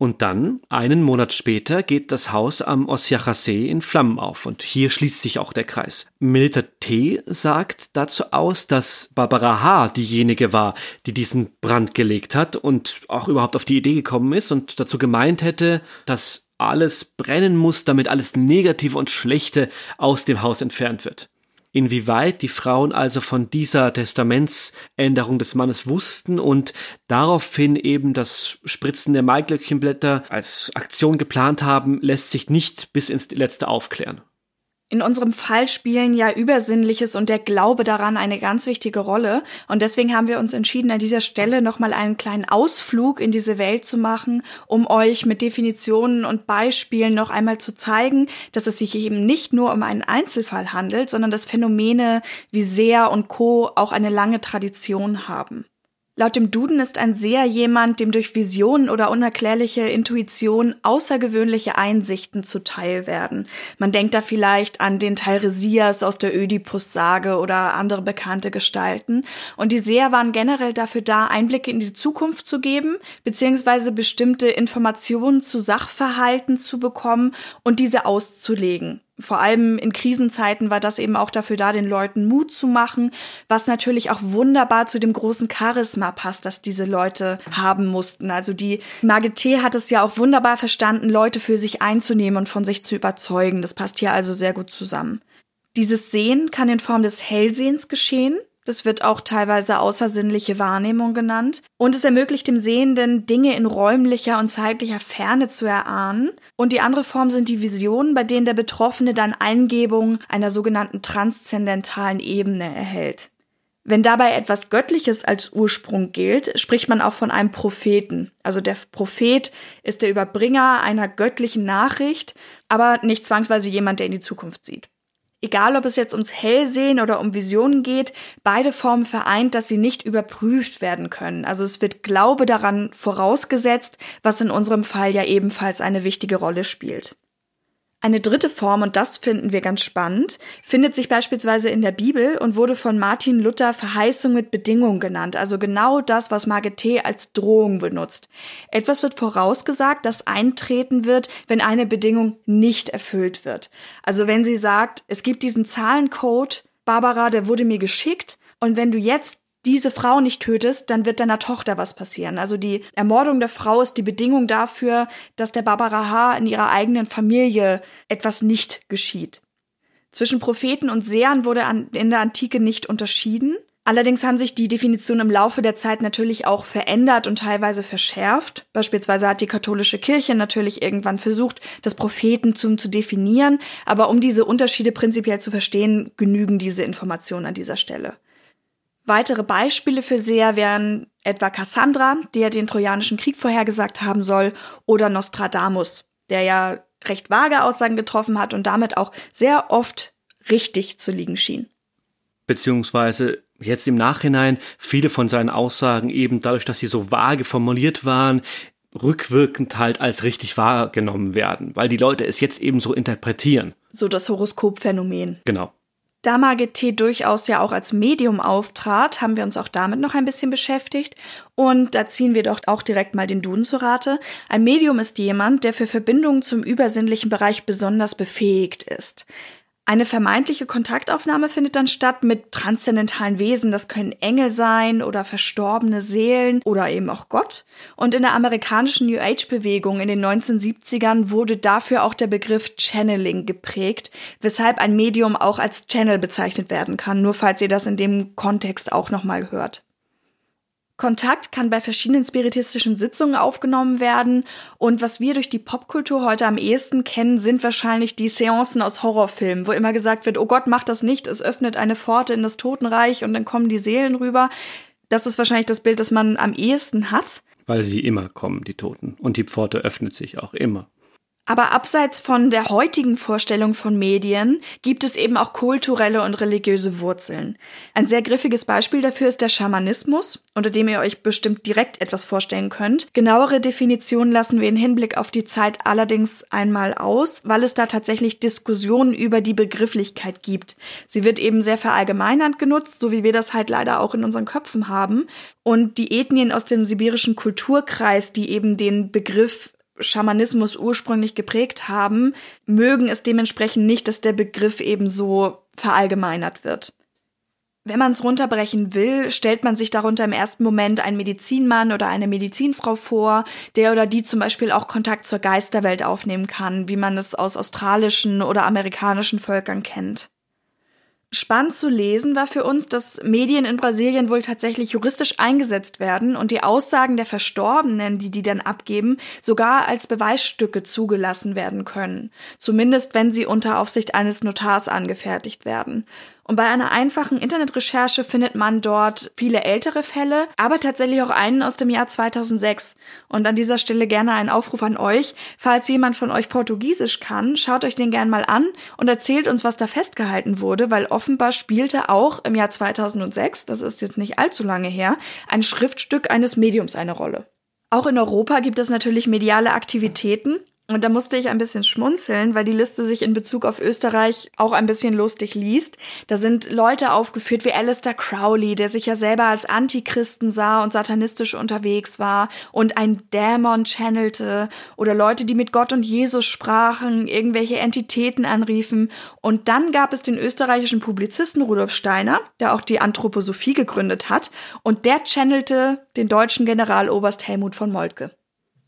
Und dann, einen Monat später, geht das Haus am Osjacher See in Flammen auf und hier schließt sich auch der Kreis. Milita T. sagt dazu aus, dass Barbara H. diejenige war, die diesen Brand gelegt hat und auch überhaupt auf die Idee gekommen ist und dazu gemeint hätte, dass alles brennen muss, damit alles Negative und Schlechte aus dem Haus entfernt wird. Inwieweit die Frauen also von dieser Testamentsänderung des Mannes wussten und daraufhin eben das Spritzen der Maiglöckchenblätter als Aktion geplant haben, lässt sich nicht bis ins Letzte aufklären. In unserem Fall spielen ja Übersinnliches und der Glaube daran eine ganz wichtige Rolle. Und deswegen haben wir uns entschieden, an dieser Stelle nochmal einen kleinen Ausflug in diese Welt zu machen, um euch mit Definitionen und Beispielen noch einmal zu zeigen, dass es sich eben nicht nur um einen Einzelfall handelt, sondern dass Phänomene wie Seher und Co. auch eine lange Tradition haben. Laut dem Duden ist ein Seher jemand, dem durch Visionen oder unerklärliche Intuition außergewöhnliche Einsichten zuteil werden. Man denkt da vielleicht an den Teiresias aus der Ödipus-Sage oder andere bekannte Gestalten. Und die Seher waren generell dafür da, Einblicke in die Zukunft zu geben, beziehungsweise bestimmte Informationen zu Sachverhalten zu bekommen und diese auszulegen vor allem in Krisenzeiten war das eben auch dafür da, den Leuten Mut zu machen, was natürlich auch wunderbar zu dem großen Charisma passt, das diese Leute haben mussten. Also die Margit hat es ja auch wunderbar verstanden, Leute für sich einzunehmen und von sich zu überzeugen. Das passt hier also sehr gut zusammen. Dieses Sehen kann in Form des Hellsehens geschehen. Das wird auch teilweise außersinnliche Wahrnehmung genannt. Und es ermöglicht dem Sehenden, Dinge in räumlicher und zeitlicher Ferne zu erahnen. Und die andere Form sind die Visionen, bei denen der Betroffene dann Eingebungen einer sogenannten transzendentalen Ebene erhält. Wenn dabei etwas Göttliches als Ursprung gilt, spricht man auch von einem Propheten. Also der Prophet ist der Überbringer einer göttlichen Nachricht, aber nicht zwangsweise jemand, der in die Zukunft sieht. Egal, ob es jetzt ums Hellsehen oder um Visionen geht, beide Formen vereint, dass sie nicht überprüft werden können. Also es wird Glaube daran vorausgesetzt, was in unserem Fall ja ebenfalls eine wichtige Rolle spielt. Eine dritte Form, und das finden wir ganz spannend, findet sich beispielsweise in der Bibel und wurde von Martin Luther Verheißung mit Bedingung genannt, also genau das, was Margit T. als Drohung benutzt. Etwas wird vorausgesagt, das eintreten wird, wenn eine Bedingung nicht erfüllt wird. Also wenn sie sagt, es gibt diesen Zahlencode, Barbara, der wurde mir geschickt, und wenn du jetzt diese Frau nicht tötest, dann wird deiner Tochter was passieren. Also die Ermordung der Frau ist die Bedingung dafür, dass der Barbara H. in ihrer eigenen Familie etwas nicht geschieht. Zwischen Propheten und Sehern wurde in der Antike nicht unterschieden. Allerdings haben sich die Definitionen im Laufe der Zeit natürlich auch verändert und teilweise verschärft. Beispielsweise hat die katholische Kirche natürlich irgendwann versucht, das Prophetentum zu definieren, aber um diese Unterschiede prinzipiell zu verstehen, genügen diese Informationen an dieser Stelle. Weitere Beispiele für Seher wären etwa Cassandra, die ja den Trojanischen Krieg vorhergesagt haben soll, oder Nostradamus, der ja recht vage Aussagen getroffen hat und damit auch sehr oft richtig zu liegen schien. Beziehungsweise jetzt im Nachhinein viele von seinen Aussagen eben dadurch, dass sie so vage formuliert waren, rückwirkend halt als richtig wahrgenommen werden, weil die Leute es jetzt eben so interpretieren. So das Horoskopphänomen. Genau. Da Margit T. durchaus ja auch als Medium auftrat, haben wir uns auch damit noch ein bisschen beschäftigt. Und da ziehen wir doch auch direkt mal den Duden zu Rate. Ein Medium ist jemand, der für Verbindungen zum übersinnlichen Bereich besonders befähigt ist. Eine vermeintliche Kontaktaufnahme findet dann statt mit transzendentalen Wesen. Das können Engel sein oder verstorbene Seelen oder eben auch Gott. Und in der amerikanischen New Age-Bewegung in den 1970ern wurde dafür auch der Begriff Channeling geprägt, weshalb ein Medium auch als Channel bezeichnet werden kann, nur falls ihr das in dem Kontext auch nochmal hört. Kontakt kann bei verschiedenen spiritistischen Sitzungen aufgenommen werden. Und was wir durch die Popkultur heute am ehesten kennen, sind wahrscheinlich die Seancen aus Horrorfilmen, wo immer gesagt wird, oh Gott, mach das nicht, es öffnet eine Pforte in das Totenreich und dann kommen die Seelen rüber. Das ist wahrscheinlich das Bild, das man am ehesten hat. Weil sie immer kommen, die Toten. Und die Pforte öffnet sich auch immer. Aber abseits von der heutigen Vorstellung von Medien gibt es eben auch kulturelle und religiöse Wurzeln. Ein sehr griffiges Beispiel dafür ist der Schamanismus, unter dem ihr euch bestimmt direkt etwas vorstellen könnt. Genauere Definitionen lassen wir in Hinblick auf die Zeit allerdings einmal aus, weil es da tatsächlich Diskussionen über die Begrifflichkeit gibt. Sie wird eben sehr verallgemeinernd genutzt, so wie wir das halt leider auch in unseren Köpfen haben. Und die Ethnien aus dem sibirischen Kulturkreis, die eben den Begriff Schamanismus ursprünglich geprägt haben, mögen es dementsprechend nicht, dass der Begriff eben so verallgemeinert wird. Wenn man es runterbrechen will, stellt man sich darunter im ersten Moment einen Medizinmann oder eine Medizinfrau vor, der oder die zum Beispiel auch Kontakt zur Geisterwelt aufnehmen kann, wie man es aus australischen oder amerikanischen Völkern kennt. Spannend zu lesen war für uns, dass Medien in Brasilien wohl tatsächlich juristisch eingesetzt werden und die Aussagen der Verstorbenen, die die dann abgeben, sogar als Beweisstücke zugelassen werden können. Zumindest wenn sie unter Aufsicht eines Notars angefertigt werden. Und bei einer einfachen Internetrecherche findet man dort viele ältere Fälle, aber tatsächlich auch einen aus dem Jahr 2006. Und an dieser Stelle gerne ein Aufruf an euch. Falls jemand von euch Portugiesisch kann, schaut euch den gern mal an und erzählt uns, was da festgehalten wurde, weil offenbar spielte auch im Jahr 2006, das ist jetzt nicht allzu lange her, ein Schriftstück eines Mediums eine Rolle. Auch in Europa gibt es natürlich mediale Aktivitäten, und da musste ich ein bisschen schmunzeln, weil die Liste sich in Bezug auf Österreich auch ein bisschen lustig liest. Da sind Leute aufgeführt wie Alistair Crowley, der sich ja selber als Antichristen sah und satanistisch unterwegs war und ein Dämon channelte oder Leute, die mit Gott und Jesus sprachen, irgendwelche Entitäten anriefen. Und dann gab es den österreichischen Publizisten Rudolf Steiner, der auch die Anthroposophie gegründet hat und der channelte den deutschen Generaloberst Helmut von Moltke.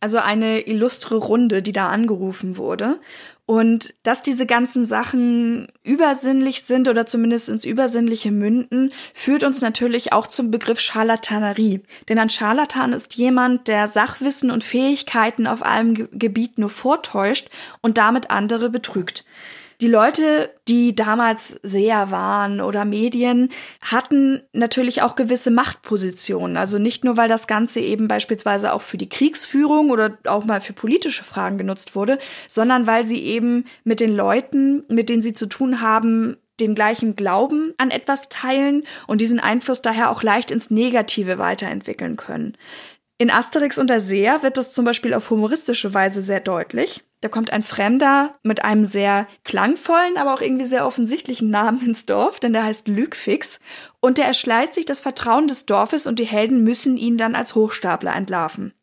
Also eine illustre Runde, die da angerufen wurde. Und dass diese ganzen Sachen übersinnlich sind oder zumindest ins Übersinnliche münden, führt uns natürlich auch zum Begriff Scharlatanerie. Denn ein Scharlatan ist jemand, der Sachwissen und Fähigkeiten auf einem Gebiet nur vortäuscht und damit andere betrügt. Die Leute, die damals sehr waren oder Medien, hatten natürlich auch gewisse Machtpositionen. Also nicht nur, weil das Ganze eben beispielsweise auch für die Kriegsführung oder auch mal für politische Fragen genutzt wurde, sondern weil sie eben mit den Leuten, mit denen sie zu tun haben, den gleichen Glauben an etwas teilen und diesen Einfluss daher auch leicht ins Negative weiterentwickeln können. In Asterix und der Seer wird das zum Beispiel auf humoristische Weise sehr deutlich. Da kommt ein Fremder mit einem sehr klangvollen, aber auch irgendwie sehr offensichtlichen Namen ins Dorf, denn der heißt Lügfix. Und der erschleicht sich das Vertrauen des Dorfes und die Helden müssen ihn dann als Hochstapler entlarven.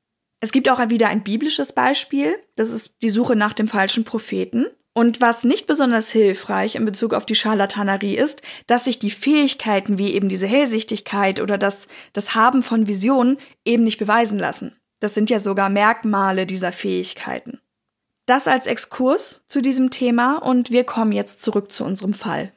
Es gibt auch wieder ein biblisches Beispiel. Das ist die Suche nach dem falschen Propheten. Und was nicht besonders hilfreich in Bezug auf die Scharlatanerie ist, dass sich die Fähigkeiten wie eben diese Hellsichtigkeit oder das, das Haben von Visionen eben nicht beweisen lassen. Das sind ja sogar Merkmale dieser Fähigkeiten. Das als Exkurs zu diesem Thema und wir kommen jetzt zurück zu unserem Fall.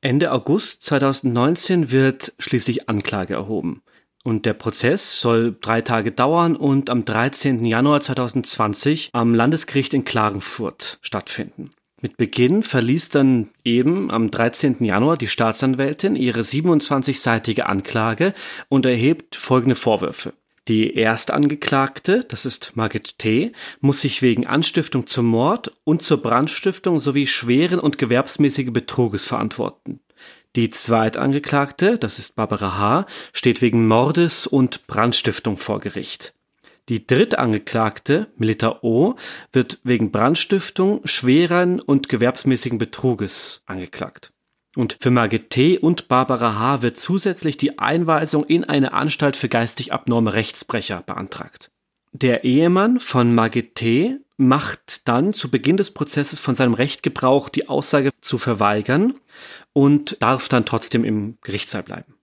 Ende August 2019 wird schließlich Anklage erhoben. Und der Prozess soll drei Tage dauern und am 13. Januar 2020 am Landesgericht in Klagenfurt stattfinden. Mit Beginn verließ dann eben am 13. Januar die Staatsanwältin ihre 27-seitige Anklage und erhebt folgende Vorwürfe. Die Erstangeklagte, das ist Margit T., muss sich wegen Anstiftung zum Mord und zur Brandstiftung sowie schweren und gewerbsmäßigen Betruges verantworten. Die Zweitangeklagte, das ist Barbara H., steht wegen Mordes und Brandstiftung vor Gericht. Die Drittangeklagte, Melita O., wird wegen Brandstiftung, schweren und gewerbsmäßigen Betruges angeklagt. Und für Margit T. und Barbara H. wird zusätzlich die Einweisung in eine Anstalt für geistig abnorme Rechtsbrecher beantragt. Der Ehemann von Margit T. macht dann zu Beginn des Prozesses von seinem Recht Gebrauch, die Aussage zu verweigern und darf dann trotzdem im Gerichtssaal bleiben.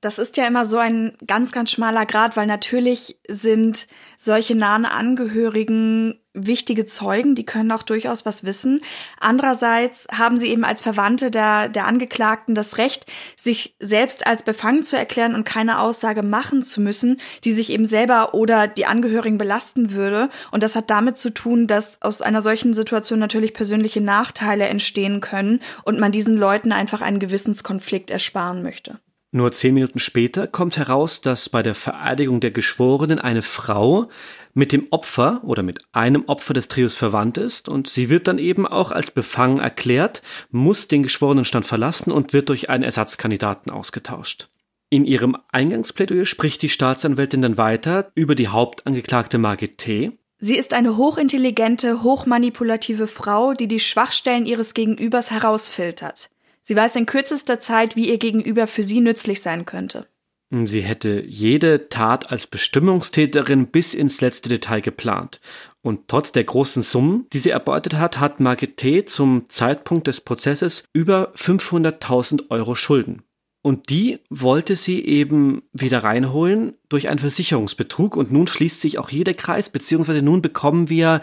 Das ist ja immer so ein ganz, ganz schmaler Grad, weil natürlich sind solche nahen Angehörigen wichtige Zeugen, die können auch durchaus was wissen. Andererseits haben sie eben als Verwandte der, der Angeklagten das Recht, sich selbst als befangen zu erklären und keine Aussage machen zu müssen, die sich eben selber oder die Angehörigen belasten würde. Und das hat damit zu tun, dass aus einer solchen Situation natürlich persönliche Nachteile entstehen können und man diesen Leuten einfach einen Gewissenskonflikt ersparen möchte. Nur zehn Minuten später kommt heraus, dass bei der Vereidigung der Geschworenen eine Frau mit dem Opfer oder mit einem Opfer des Trios verwandt ist und sie wird dann eben auch als befangen erklärt, muss den Geschworenenstand verlassen und wird durch einen Ersatzkandidaten ausgetauscht. In ihrem Eingangsplädoyer spricht die Staatsanwältin dann weiter über die Hauptangeklagte Margit T. Sie ist eine hochintelligente, hochmanipulative Frau, die die Schwachstellen ihres Gegenübers herausfiltert. Sie weiß in kürzester Zeit, wie ihr Gegenüber für sie nützlich sein könnte. Sie hätte jede Tat als Bestimmungstäterin bis ins letzte Detail geplant. Und trotz der großen Summen, die sie erbeutet hat, hat Margit T. zum Zeitpunkt des Prozesses über 500.000 Euro Schulden. Und die wollte sie eben wieder reinholen durch einen Versicherungsbetrug. Und nun schließt sich auch jeder Kreis, beziehungsweise nun bekommen wir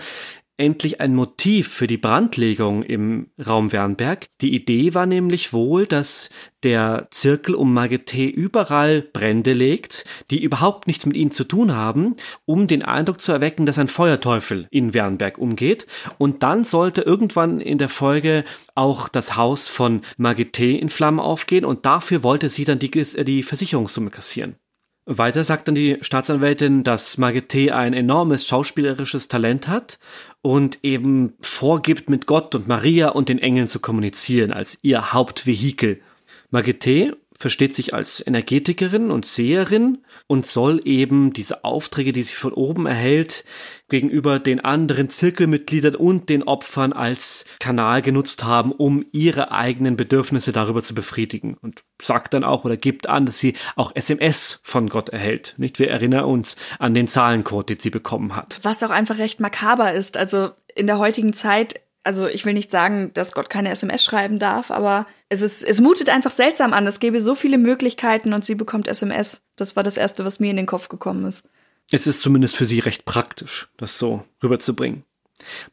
endlich ein Motiv für die Brandlegung im Raum Wernberg. Die Idee war nämlich wohl, dass der Zirkel um Magete überall Brände legt, die überhaupt nichts mit ihnen zu tun haben, um den Eindruck zu erwecken, dass ein Feuerteufel in Wernberg umgeht. Und dann sollte irgendwann in der Folge auch das Haus von Magete in Flammen aufgehen und dafür wollte sie dann die, die Versicherungssumme kassieren. Weiter sagt dann die Staatsanwältin, dass Margit ein enormes schauspielerisches Talent hat und eben vorgibt, mit Gott und Maria und den Engeln zu kommunizieren als ihr Hauptvehikel. Margit versteht sich als Energetikerin und Seherin und soll eben diese Aufträge, die sie von oben erhält, gegenüber den anderen Zirkelmitgliedern und den Opfern als Kanal genutzt haben, um ihre eigenen Bedürfnisse darüber zu befriedigen. Und sagt dann auch oder gibt an, dass sie auch SMS von Gott erhält. Nicht? Wir erinnern uns an den Zahlencode, den sie bekommen hat. Was auch einfach recht makaber ist. Also in der heutigen Zeit also ich will nicht sagen, dass Gott keine SMS schreiben darf, aber es ist, es mutet einfach seltsam an. Es gäbe so viele Möglichkeiten und sie bekommt SMS. Das war das erste, was mir in den Kopf gekommen ist. Es ist zumindest für sie recht praktisch, das so rüberzubringen.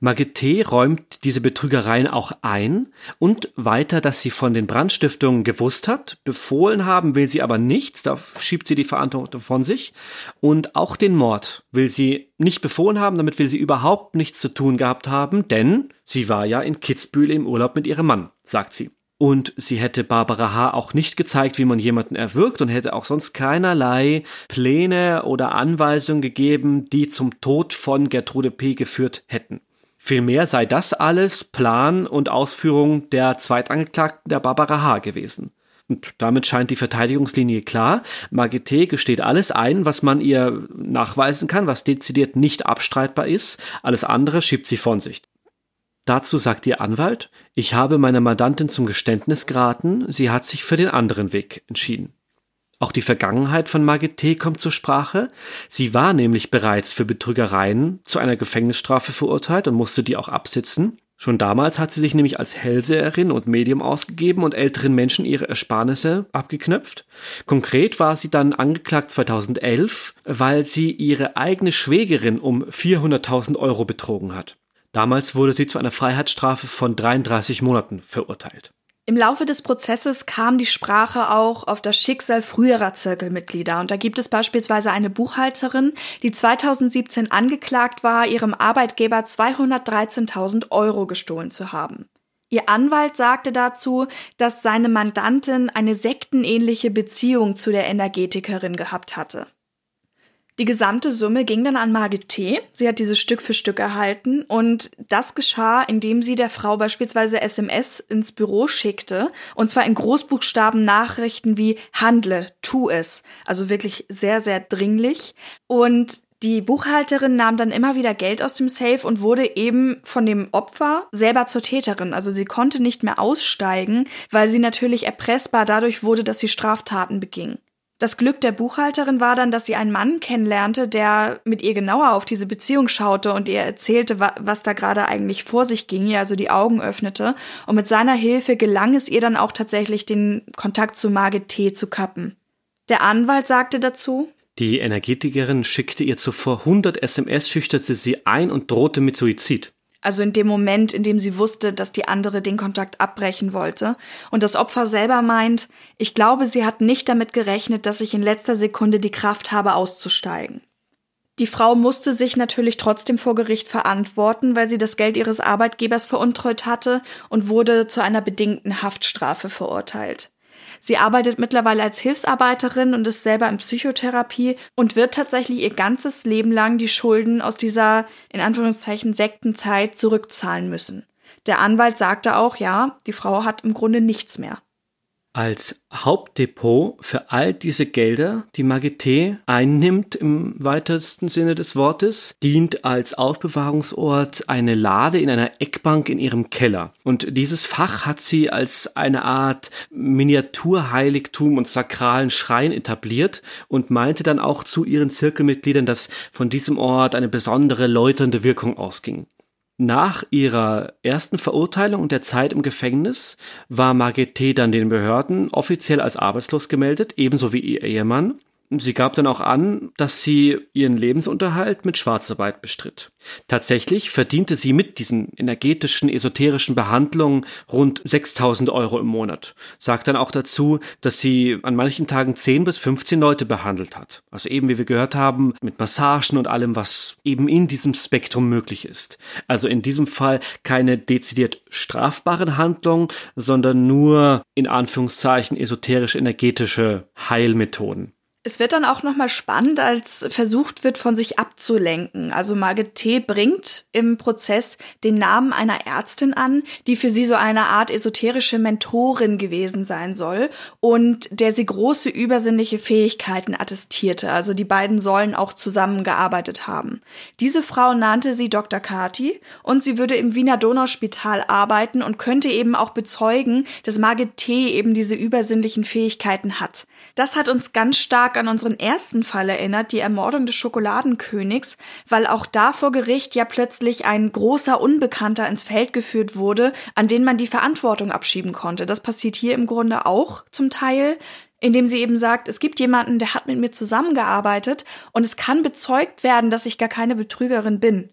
Margit räumt diese Betrügereien auch ein und weiter, dass sie von den Brandstiftungen gewusst hat. Befohlen haben will sie aber nichts, da schiebt sie die Verantwortung von sich. Und auch den Mord will sie nicht befohlen haben, damit will sie überhaupt nichts zu tun gehabt haben, denn sie war ja in Kitzbühel im Urlaub mit ihrem Mann, sagt sie. Und sie hätte Barbara H. auch nicht gezeigt, wie man jemanden erwürgt und hätte auch sonst keinerlei Pläne oder Anweisungen gegeben, die zum Tod von Gertrude P. geführt hätten. Vielmehr sei das alles Plan und Ausführung der Zweitangeklagten der Barbara H. gewesen. Und damit scheint die Verteidigungslinie klar. Margit gesteht alles ein, was man ihr nachweisen kann, was dezidiert nicht abstreitbar ist. Alles andere schiebt sie von sich. Dazu sagt ihr Anwalt, ich habe meiner Mandantin zum Geständnis geraten, sie hat sich für den anderen Weg entschieden. Auch die Vergangenheit von Margit T. kommt zur Sprache. Sie war nämlich bereits für Betrügereien zu einer Gefängnisstrafe verurteilt und musste die auch absitzen. Schon damals hat sie sich nämlich als Hellseherin und Medium ausgegeben und älteren Menschen ihre Ersparnisse abgeknöpft. Konkret war sie dann angeklagt 2011, weil sie ihre eigene Schwägerin um 400.000 Euro betrogen hat. Damals wurde sie zu einer Freiheitsstrafe von 33 Monaten verurteilt. Im Laufe des Prozesses kam die Sprache auch auf das Schicksal früherer Zirkelmitglieder. Und da gibt es beispielsweise eine Buchhalterin, die 2017 angeklagt war, ihrem Arbeitgeber 213.000 Euro gestohlen zu haben. Ihr Anwalt sagte dazu, dass seine Mandantin eine sektenähnliche Beziehung zu der Energetikerin gehabt hatte. Die gesamte Summe ging dann an Margit T. Sie hat dieses Stück für Stück erhalten und das geschah, indem sie der Frau beispielsweise SMS ins Büro schickte und zwar in Großbuchstaben Nachrichten wie handle, tu es. Also wirklich sehr, sehr dringlich. Und die Buchhalterin nahm dann immer wieder Geld aus dem Safe und wurde eben von dem Opfer selber zur Täterin. Also sie konnte nicht mehr aussteigen, weil sie natürlich erpressbar dadurch wurde, dass sie Straftaten beging. Das Glück der Buchhalterin war dann, dass sie einen Mann kennenlernte, der mit ihr genauer auf diese Beziehung schaute und ihr erzählte, was da gerade eigentlich vor sich ging, ihr also die Augen öffnete. Und mit seiner Hilfe gelang es ihr dann auch tatsächlich, den Kontakt zu Margit T. zu kappen. Der Anwalt sagte dazu, die Energetikerin schickte ihr zuvor 100 SMS, schüchterte sie ein und drohte mit Suizid. Also in dem Moment, in dem sie wusste, dass die andere den Kontakt abbrechen wollte. Und das Opfer selber meint, ich glaube, sie hat nicht damit gerechnet, dass ich in letzter Sekunde die Kraft habe, auszusteigen. Die Frau musste sich natürlich trotzdem vor Gericht verantworten, weil sie das Geld ihres Arbeitgebers veruntreut hatte und wurde zu einer bedingten Haftstrafe verurteilt. Sie arbeitet mittlerweile als Hilfsarbeiterin und ist selber in Psychotherapie und wird tatsächlich ihr ganzes Leben lang die Schulden aus dieser, in Anführungszeichen, Sektenzeit zurückzahlen müssen. Der Anwalt sagte auch, ja, die Frau hat im Grunde nichts mehr. Als Hauptdepot für all diese Gelder, die Magité einnimmt im weitesten Sinne des Wortes, dient als Aufbewahrungsort eine Lade in einer Eckbank in ihrem Keller. Und dieses Fach hat sie als eine Art Miniaturheiligtum und sakralen Schrein etabliert und meinte dann auch zu ihren Zirkelmitgliedern, dass von diesem Ort eine besondere läuternde Wirkung ausging. Nach ihrer ersten Verurteilung und der Zeit im Gefängnis war Margit T. dann den Behörden offiziell als arbeitslos gemeldet, ebenso wie ihr Ehemann. Sie gab dann auch an, dass sie ihren Lebensunterhalt mit Schwarzarbeit bestritt. Tatsächlich verdiente sie mit diesen energetischen, esoterischen Behandlungen rund 6000 Euro im Monat. Sagt dann auch dazu, dass sie an manchen Tagen 10 bis 15 Leute behandelt hat. Also eben, wie wir gehört haben, mit Massagen und allem, was eben in diesem Spektrum möglich ist. Also in diesem Fall keine dezidiert strafbaren Handlungen, sondern nur in Anführungszeichen esoterisch-energetische Heilmethoden. Es wird dann auch nochmal spannend, als versucht wird, von sich abzulenken. Also Margit T. bringt im Prozess den Namen einer Ärztin an, die für sie so eine Art esoterische Mentorin gewesen sein soll und der sie große übersinnliche Fähigkeiten attestierte. Also die beiden sollen auch zusammengearbeitet haben. Diese Frau nannte sie Dr. Kati und sie würde im Wiener Donauspital arbeiten und könnte eben auch bezeugen, dass Margit T. eben diese übersinnlichen Fähigkeiten hat. Das hat uns ganz stark an unseren ersten Fall erinnert, die Ermordung des Schokoladenkönigs, weil auch da vor Gericht ja plötzlich ein großer Unbekannter ins Feld geführt wurde, an den man die Verantwortung abschieben konnte. Das passiert hier im Grunde auch zum Teil indem sie eben sagt, es gibt jemanden, der hat mit mir zusammengearbeitet und es kann bezeugt werden, dass ich gar keine Betrügerin bin.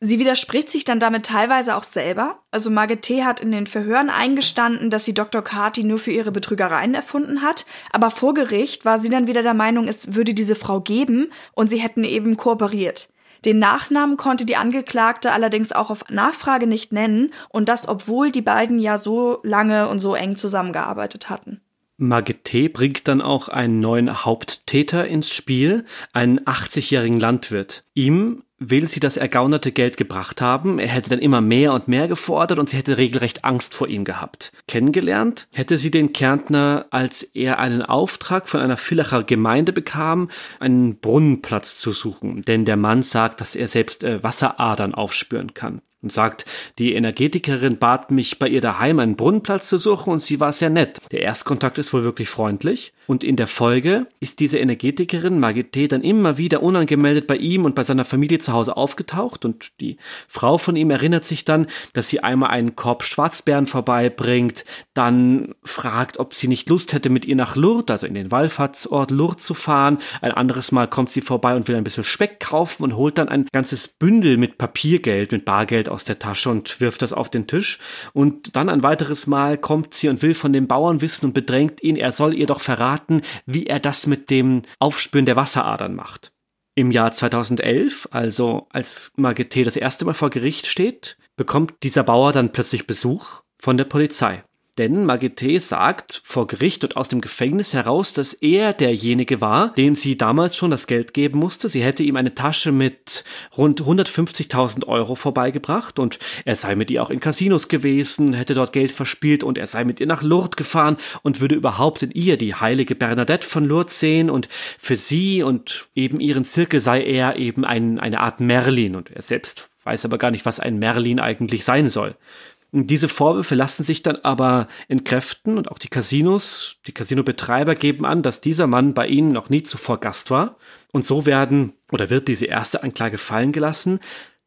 Sie widerspricht sich dann damit teilweise auch selber. Also Margit T. hat in den Verhören eingestanden, dass sie Dr. Carty nur für ihre Betrügereien erfunden hat. Aber vor Gericht war sie dann wieder der Meinung, es würde diese Frau geben und sie hätten eben kooperiert. Den Nachnamen konnte die Angeklagte allerdings auch auf Nachfrage nicht nennen und das, obwohl die beiden ja so lange und so eng zusammengearbeitet hatten. Margit T. bringt dann auch einen neuen Haupttäter ins Spiel, einen 80-jährigen Landwirt. Ihm will sie das ergaunerte Geld gebracht haben. Er hätte dann immer mehr und mehr gefordert und sie hätte regelrecht Angst vor ihm gehabt. Kennengelernt hätte sie den Kärntner, als er einen Auftrag von einer Villacher Gemeinde bekam, einen Brunnenplatz zu suchen, denn der Mann sagt, dass er selbst äh, Wasseradern aufspüren kann. Und sagt, die Energetikerin bat mich bei ihr daheim einen Brunnenplatz zu suchen und sie war sehr nett. Der Erstkontakt ist wohl wirklich freundlich und in der Folge ist diese Energetikerin Margit dann immer wieder unangemeldet bei ihm und bei seiner Familie zu Hause aufgetaucht und die Frau von ihm erinnert sich dann, dass sie einmal einen Korb Schwarzbären vorbeibringt, dann fragt, ob sie nicht Lust hätte, mit ihr nach Lourdes, also in den Wallfahrtsort Lourdes zu fahren. Ein anderes Mal kommt sie vorbei und will ein bisschen Speck kaufen und holt dann ein ganzes Bündel mit Papiergeld, mit Bargeld aus der Tasche und wirft das auf den Tisch. Und dann ein weiteres Mal kommt sie und will von dem Bauern wissen und bedrängt ihn, er soll ihr doch verraten, wie er das mit dem Aufspüren der Wasseradern macht. Im Jahr 2011, also als Margit das erste Mal vor Gericht steht, bekommt dieser Bauer dann plötzlich Besuch von der Polizei. Denn Magete sagt vor Gericht und aus dem Gefängnis heraus, dass er derjenige war, dem sie damals schon das Geld geben musste. Sie hätte ihm eine Tasche mit rund 150.000 Euro vorbeigebracht und er sei mit ihr auch in Casinos gewesen, hätte dort Geld verspielt und er sei mit ihr nach Lourdes gefahren und würde überhaupt in ihr die heilige Bernadette von Lourdes sehen und für sie und eben ihren Zirkel sei er eben ein, eine Art Merlin und er selbst weiß aber gar nicht, was ein Merlin eigentlich sein soll. Diese Vorwürfe lassen sich dann aber entkräften und auch die Casinos, die Casinobetreiber geben an, dass dieser Mann bei ihnen noch nie zuvor Gast war. Und so werden oder wird diese erste Anklage fallen gelassen.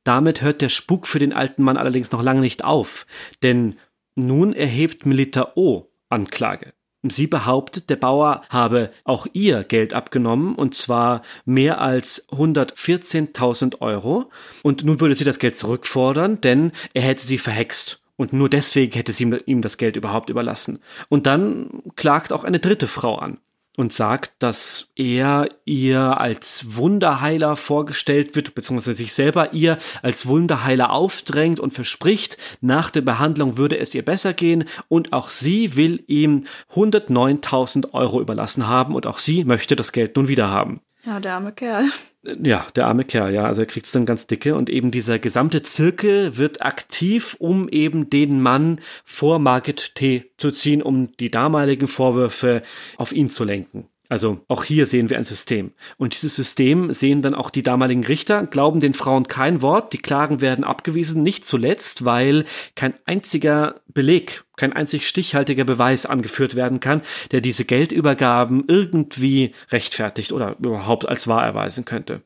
Damit hört der Spuk für den alten Mann allerdings noch lange nicht auf, denn nun erhebt Melita O. Anklage. Sie behauptet, der Bauer habe auch ihr Geld abgenommen, und zwar mehr als 114.000 Euro. Und nun würde sie das Geld zurückfordern, denn er hätte sie verhext. Und nur deswegen hätte sie ihm das Geld überhaupt überlassen. Und dann klagt auch eine dritte Frau an und sagt, dass er ihr als Wunderheiler vorgestellt wird, beziehungsweise sich selber ihr als Wunderheiler aufdrängt und verspricht, nach der Behandlung würde es ihr besser gehen und auch sie will ihm 109.000 Euro überlassen haben und auch sie möchte das Geld nun wieder haben. Ja, der arme Kerl. Ja, der arme Kerl, ja, also er kriegt's dann ganz dicke und eben dieser gesamte Zirkel wird aktiv, um eben den Mann vor Margit T. zu ziehen, um die damaligen Vorwürfe auf ihn zu lenken. Also auch hier sehen wir ein System. Und dieses System sehen dann auch die damaligen Richter, glauben den Frauen kein Wort, die Klagen werden abgewiesen, nicht zuletzt, weil kein einziger Beleg, kein einzig stichhaltiger Beweis angeführt werden kann, der diese Geldübergaben irgendwie rechtfertigt oder überhaupt als wahr erweisen könnte.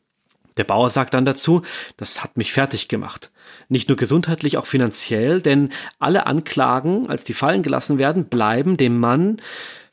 Der Bauer sagt dann dazu, das hat mich fertig gemacht. Nicht nur gesundheitlich, auch finanziell, denn alle Anklagen, als die fallen gelassen werden, bleiben dem Mann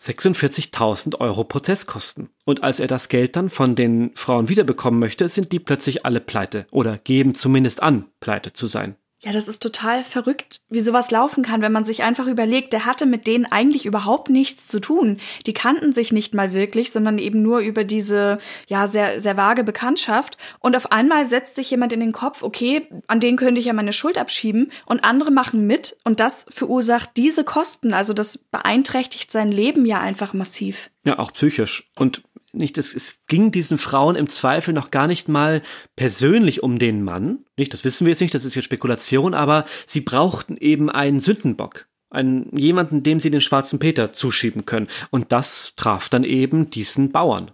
46.000 Euro Prozesskosten. Und als er das Geld dann von den Frauen wiederbekommen möchte, sind die plötzlich alle pleite oder geben zumindest an, pleite zu sein. Ja, das ist total verrückt, wie sowas laufen kann, wenn man sich einfach überlegt, der hatte mit denen eigentlich überhaupt nichts zu tun. Die kannten sich nicht mal wirklich, sondern eben nur über diese, ja, sehr, sehr vage Bekanntschaft. Und auf einmal setzt sich jemand in den Kopf, okay, an den könnte ich ja meine Schuld abschieben. Und andere machen mit und das verursacht diese Kosten. Also das beeinträchtigt sein Leben ja einfach massiv. Ja, auch psychisch. Und nicht, es, es ging diesen Frauen im Zweifel noch gar nicht mal persönlich um den Mann. Nicht, das wissen wir jetzt nicht, das ist jetzt Spekulation, aber sie brauchten eben einen Sündenbock. Einen, jemanden, dem sie den schwarzen Peter zuschieben können. Und das traf dann eben diesen Bauern.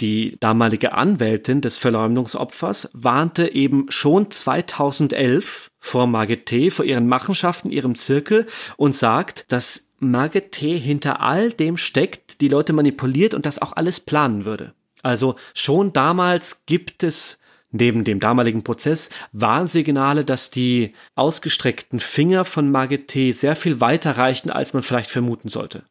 Die damalige Anwältin des Verleumdungsopfers warnte eben schon 2011 vor Margit T., vor ihren Machenschaften, ihrem Zirkel und sagt, dass Margit T. hinter all dem steckt, die Leute manipuliert und das auch alles planen würde. Also schon damals gibt es neben dem damaligen Prozess Warnsignale, dass die ausgestreckten Finger von Margit T. sehr viel weiter reichen, als man vielleicht vermuten sollte.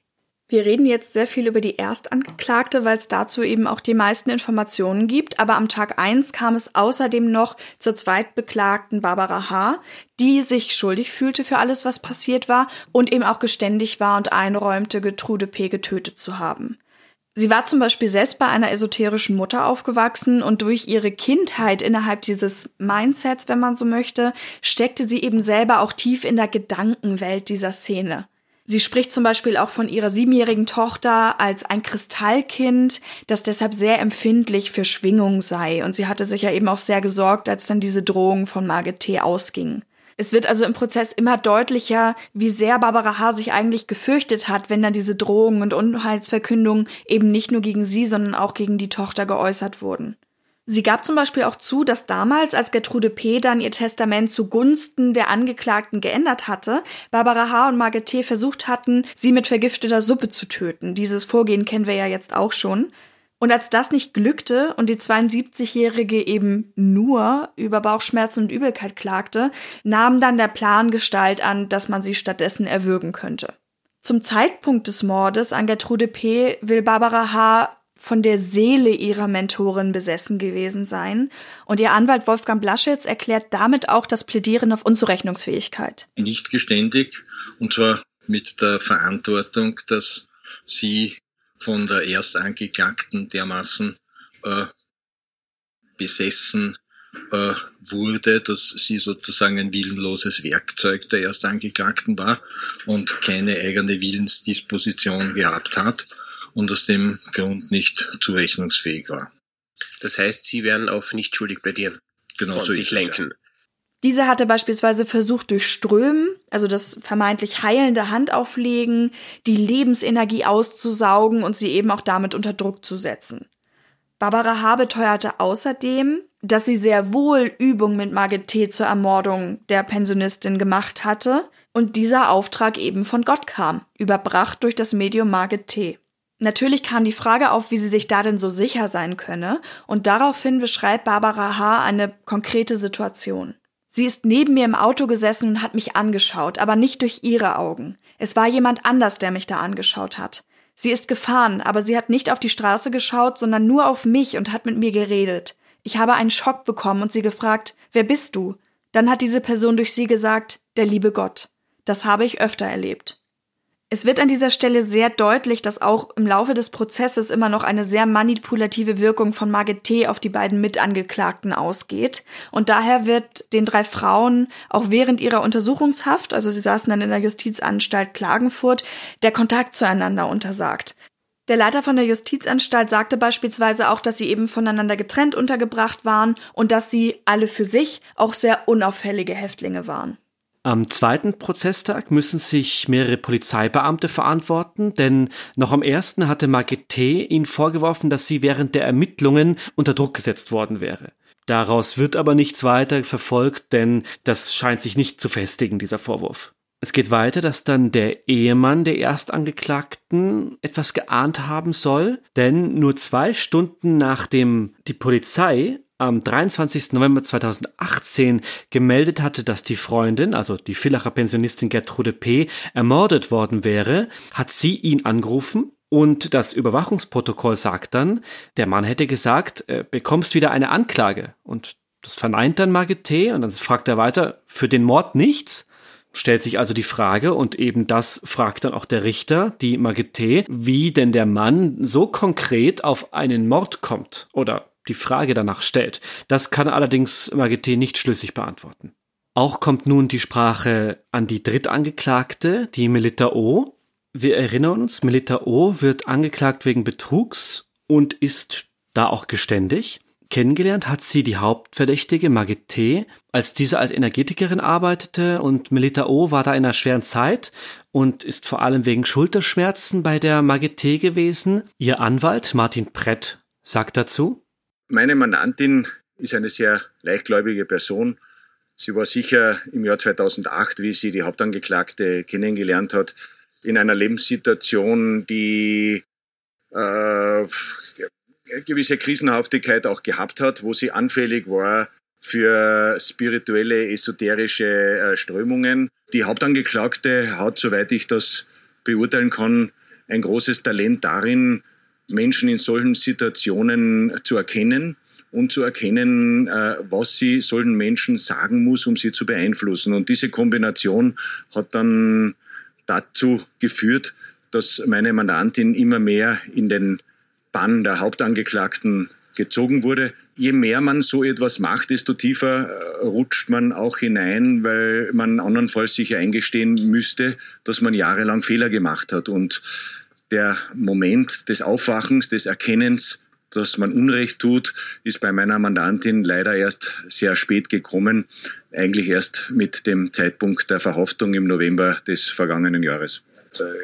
Wir reden jetzt sehr viel über die Erstangeklagte, weil es dazu eben auch die meisten Informationen gibt. Aber am Tag eins kam es außerdem noch zur Zweitbeklagten Barbara H., die sich schuldig fühlte für alles, was passiert war und eben auch geständig war und einräumte, Getrude P. getötet zu haben. Sie war zum Beispiel selbst bei einer esoterischen Mutter aufgewachsen und durch ihre Kindheit innerhalb dieses Mindsets, wenn man so möchte, steckte sie eben selber auch tief in der Gedankenwelt dieser Szene. Sie spricht zum Beispiel auch von ihrer siebenjährigen Tochter als ein Kristallkind, das deshalb sehr empfindlich für Schwingung sei. Und sie hatte sich ja eben auch sehr gesorgt, als dann diese Drohung von Margit T. ausging. Es wird also im Prozess immer deutlicher, wie sehr Barbara H. sich eigentlich gefürchtet hat, wenn dann diese Drohungen und Unheilsverkündungen eben nicht nur gegen sie, sondern auch gegen die Tochter geäußert wurden. Sie gab zum Beispiel auch zu, dass damals, als Gertrude P. dann ihr Testament zugunsten der Angeklagten geändert hatte, Barbara H. und Margit T. versucht hatten, sie mit vergifteter Suppe zu töten. Dieses Vorgehen kennen wir ja jetzt auch schon. Und als das nicht glückte und die 72-Jährige eben nur über Bauchschmerzen und Übelkeit klagte, nahm dann der Plan Gestalt an, dass man sie stattdessen erwürgen könnte. Zum Zeitpunkt des Mordes an Gertrude P. will Barbara H von der Seele ihrer Mentorin besessen gewesen sein. Und ihr Anwalt Wolfgang Blaschitz erklärt damit auch das Plädieren auf Unzurechnungsfähigkeit. Nicht geständig, und zwar mit der Verantwortung, dass sie von der Erstangeklagten dermaßen äh, besessen äh, wurde, dass sie sozusagen ein willenloses Werkzeug der Erstangeklagten war und keine eigene Willensdisposition gehabt hat und aus dem Grund nicht zurechnungsfähig war. Das heißt, Sie werden auf nicht schuldig plädieren. Genau von so sich lenken. Ja. Diese hatte beispielsweise versucht, durch Strömen, also das vermeintlich heilende Handauflegen, die Lebensenergie auszusaugen und sie eben auch damit unter Druck zu setzen. Barbara H. beteuerte außerdem, dass sie sehr wohl Übungen mit Margit T. zur Ermordung der Pensionistin gemacht hatte und dieser Auftrag eben von Gott kam, überbracht durch das Medium Margit T. Natürlich kam die Frage auf, wie sie sich da denn so sicher sein könne, und daraufhin beschreibt Barbara H. eine konkrete Situation. Sie ist neben mir im Auto gesessen und hat mich angeschaut, aber nicht durch ihre Augen. Es war jemand anders, der mich da angeschaut hat. Sie ist gefahren, aber sie hat nicht auf die Straße geschaut, sondern nur auf mich und hat mit mir geredet. Ich habe einen Schock bekommen und sie gefragt, wer bist du? Dann hat diese Person durch sie gesagt, der liebe Gott. Das habe ich öfter erlebt. Es wird an dieser Stelle sehr deutlich, dass auch im Laufe des Prozesses immer noch eine sehr manipulative Wirkung von Margit T. auf die beiden Mitangeklagten ausgeht. Und daher wird den drei Frauen auch während ihrer Untersuchungshaft, also sie saßen dann in der Justizanstalt Klagenfurt, der Kontakt zueinander untersagt. Der Leiter von der Justizanstalt sagte beispielsweise auch, dass sie eben voneinander getrennt untergebracht waren und dass sie alle für sich auch sehr unauffällige Häftlinge waren. Am zweiten Prozesstag müssen sich mehrere Polizeibeamte verantworten, denn noch am ersten hatte Margit T. ihnen vorgeworfen, dass sie während der Ermittlungen unter Druck gesetzt worden wäre. Daraus wird aber nichts weiter verfolgt, denn das scheint sich nicht zu festigen, dieser Vorwurf. Es geht weiter, dass dann der Ehemann der Erstangeklagten etwas geahnt haben soll, denn nur zwei Stunden nachdem die Polizei am 23. November 2018 gemeldet hatte, dass die Freundin, also die Villacher Pensionistin Gertrude P., ermordet worden wäre, hat sie ihn angerufen und das Überwachungsprotokoll sagt dann, der Mann hätte gesagt, äh, bekommst wieder eine Anklage. Und das verneint dann Margit T. und dann fragt er weiter, für den Mord nichts? Stellt sich also die Frage, und eben das fragt dann auch der Richter, die Margit T., wie denn der Mann so konkret auf einen Mord kommt oder die Frage danach stellt. Das kann allerdings Margit nicht schlüssig beantworten. Auch kommt nun die Sprache an die Drittangeklagte, die Melita O. Wir erinnern uns, Melita O. wird angeklagt wegen Betrugs und ist da auch geständig. Kennengelernt hat sie die Hauptverdächtige Margit als diese als Energetikerin arbeitete und Melita O. war da in einer schweren Zeit und ist vor allem wegen Schulterschmerzen bei der Margit gewesen. Ihr Anwalt Martin Prett sagt dazu, meine Mandantin ist eine sehr leichtgläubige Person. Sie war sicher im Jahr 2008, wie sie die Hauptangeklagte kennengelernt hat, in einer Lebenssituation, die äh, gewisse Krisenhaftigkeit auch gehabt hat, wo sie anfällig war für spirituelle, esoterische äh, Strömungen. Die Hauptangeklagte hat, soweit ich das beurteilen kann, ein großes Talent darin, Menschen in solchen Situationen zu erkennen und zu erkennen, äh, was sie solchen Menschen sagen muss, um sie zu beeinflussen. Und diese Kombination hat dann dazu geführt, dass meine Mandantin immer mehr in den Bann der Hauptangeklagten gezogen wurde. Je mehr man so etwas macht, desto tiefer äh, rutscht man auch hinein, weil man andernfalls sich eingestehen müsste, dass man jahrelang Fehler gemacht hat. Und der Moment des Aufwachens, des Erkennens, dass man Unrecht tut, ist bei meiner Mandantin leider erst sehr spät gekommen, eigentlich erst mit dem Zeitpunkt der Verhaftung im November des vergangenen Jahres.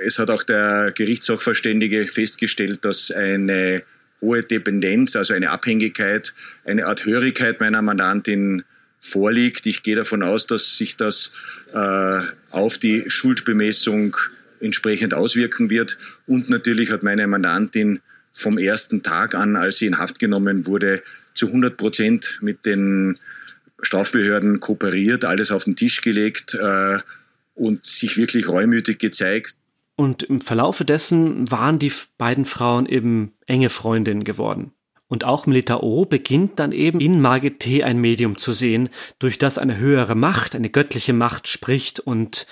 Es hat auch der Gerichtssachverständige festgestellt, dass eine hohe Dependenz, also eine Abhängigkeit, eine Art Hörigkeit meiner Mandantin vorliegt. Ich gehe davon aus, dass sich das äh, auf die Schuldbemessung entsprechend auswirken wird. Und natürlich hat meine Mandantin vom ersten Tag an, als sie in Haft genommen wurde, zu 100 Prozent mit den Strafbehörden kooperiert, alles auf den Tisch gelegt äh, und sich wirklich reumütig gezeigt. Und im Verlaufe dessen waren die beiden Frauen eben enge Freundinnen geworden. Und auch Melita O beginnt dann eben in Margit T. ein Medium zu sehen, durch das eine höhere Macht, eine göttliche Macht spricht und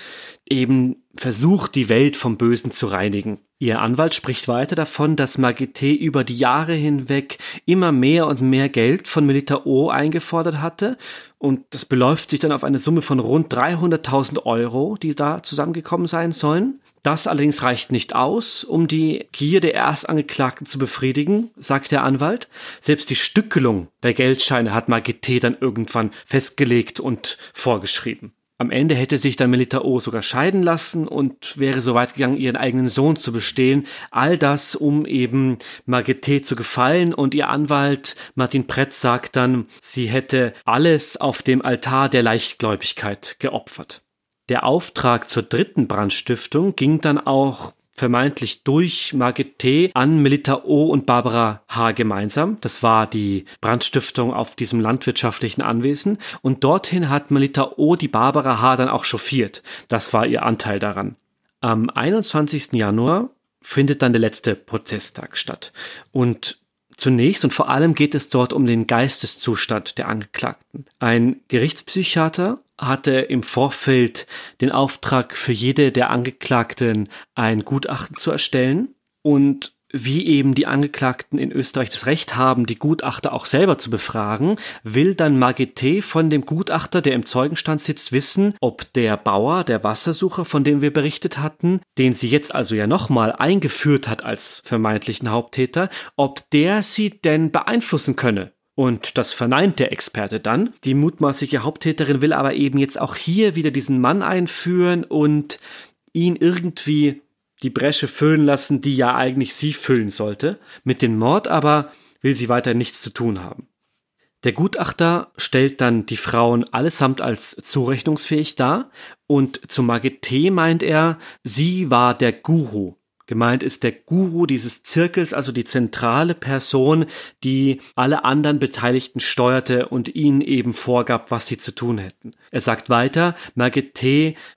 eben versucht, die Welt vom Bösen zu reinigen. Ihr Anwalt spricht weiter davon, dass Margit T. über die Jahre hinweg immer mehr und mehr Geld von Melita O. eingefordert hatte und das beläuft sich dann auf eine Summe von rund 300.000 Euro, die da zusammengekommen sein sollen. Das allerdings reicht nicht aus, um die Gier der Erstangeklagten zu befriedigen, sagt der Anwalt. Selbst die Stückelung der Geldscheine hat Margit dann irgendwann festgelegt und vorgeschrieben. Am Ende hätte sich dann Melita O sogar scheiden lassen und wäre so weit gegangen, ihren eigenen Sohn zu bestehlen. All das, um eben Margit zu gefallen. Und ihr Anwalt Martin Pretz sagt dann, sie hätte alles auf dem Altar der Leichtgläubigkeit geopfert. Der Auftrag zur dritten Brandstiftung ging dann auch vermeintlich durch Margit T. an Melita O. und Barbara H. gemeinsam. Das war die Brandstiftung auf diesem landwirtschaftlichen Anwesen. Und dorthin hat Melita O. die Barbara H. dann auch chauffiert. Das war ihr Anteil daran. Am 21. Januar findet dann der letzte Prozesstag statt. Und Zunächst und vor allem geht es dort um den Geisteszustand der Angeklagten. Ein Gerichtspsychiater hatte im Vorfeld den Auftrag für jede der Angeklagten ein Gutachten zu erstellen und wie eben die Angeklagten in Österreich das Recht haben, die Gutachter auch selber zu befragen, will dann Margit von dem Gutachter, der im Zeugenstand sitzt, wissen, ob der Bauer, der Wassersucher, von dem wir berichtet hatten, den sie jetzt also ja nochmal eingeführt hat als vermeintlichen Haupttäter, ob der sie denn beeinflussen könne. Und das verneint der Experte dann. Die mutmaßliche Haupttäterin will aber eben jetzt auch hier wieder diesen Mann einführen und ihn irgendwie die Bresche füllen lassen, die ja eigentlich sie füllen sollte. Mit dem Mord aber will sie weiter nichts zu tun haben. Der Gutachter stellt dann die Frauen allesamt als zurechnungsfähig dar und zu Margit T. meint er, sie war der Guru Gemeint ist der Guru dieses Zirkels, also die zentrale Person, die alle anderen Beteiligten steuerte und ihnen eben vorgab, was sie zu tun hätten. Er sagt weiter, Margit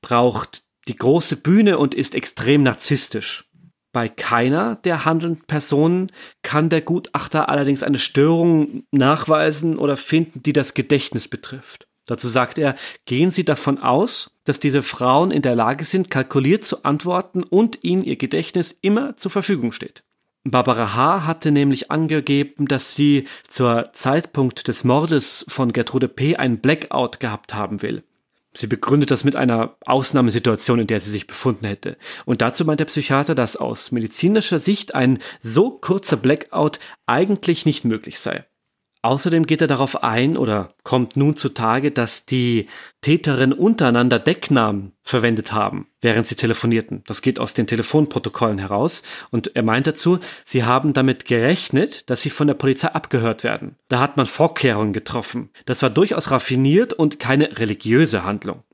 braucht die große Bühne und ist extrem narzisstisch. Bei keiner der handelnden Personen kann der Gutachter allerdings eine Störung nachweisen oder finden, die das Gedächtnis betrifft. Dazu sagt er, gehen Sie davon aus, dass diese Frauen in der Lage sind, kalkuliert zu antworten und ihnen ihr Gedächtnis immer zur Verfügung steht. Barbara H. hatte nämlich angegeben, dass sie zur Zeitpunkt des Mordes von Gertrude P. einen Blackout gehabt haben will. Sie begründet das mit einer Ausnahmesituation, in der sie sich befunden hätte. Und dazu meint der Psychiater, dass aus medizinischer Sicht ein so kurzer Blackout eigentlich nicht möglich sei. Außerdem geht er darauf ein oder kommt nun zutage, dass die Täterinnen untereinander Decknamen verwendet haben, während sie telefonierten. Das geht aus den Telefonprotokollen heraus. Und er meint dazu, sie haben damit gerechnet, dass sie von der Polizei abgehört werden. Da hat man Vorkehrungen getroffen. Das war durchaus raffiniert und keine religiöse Handlung.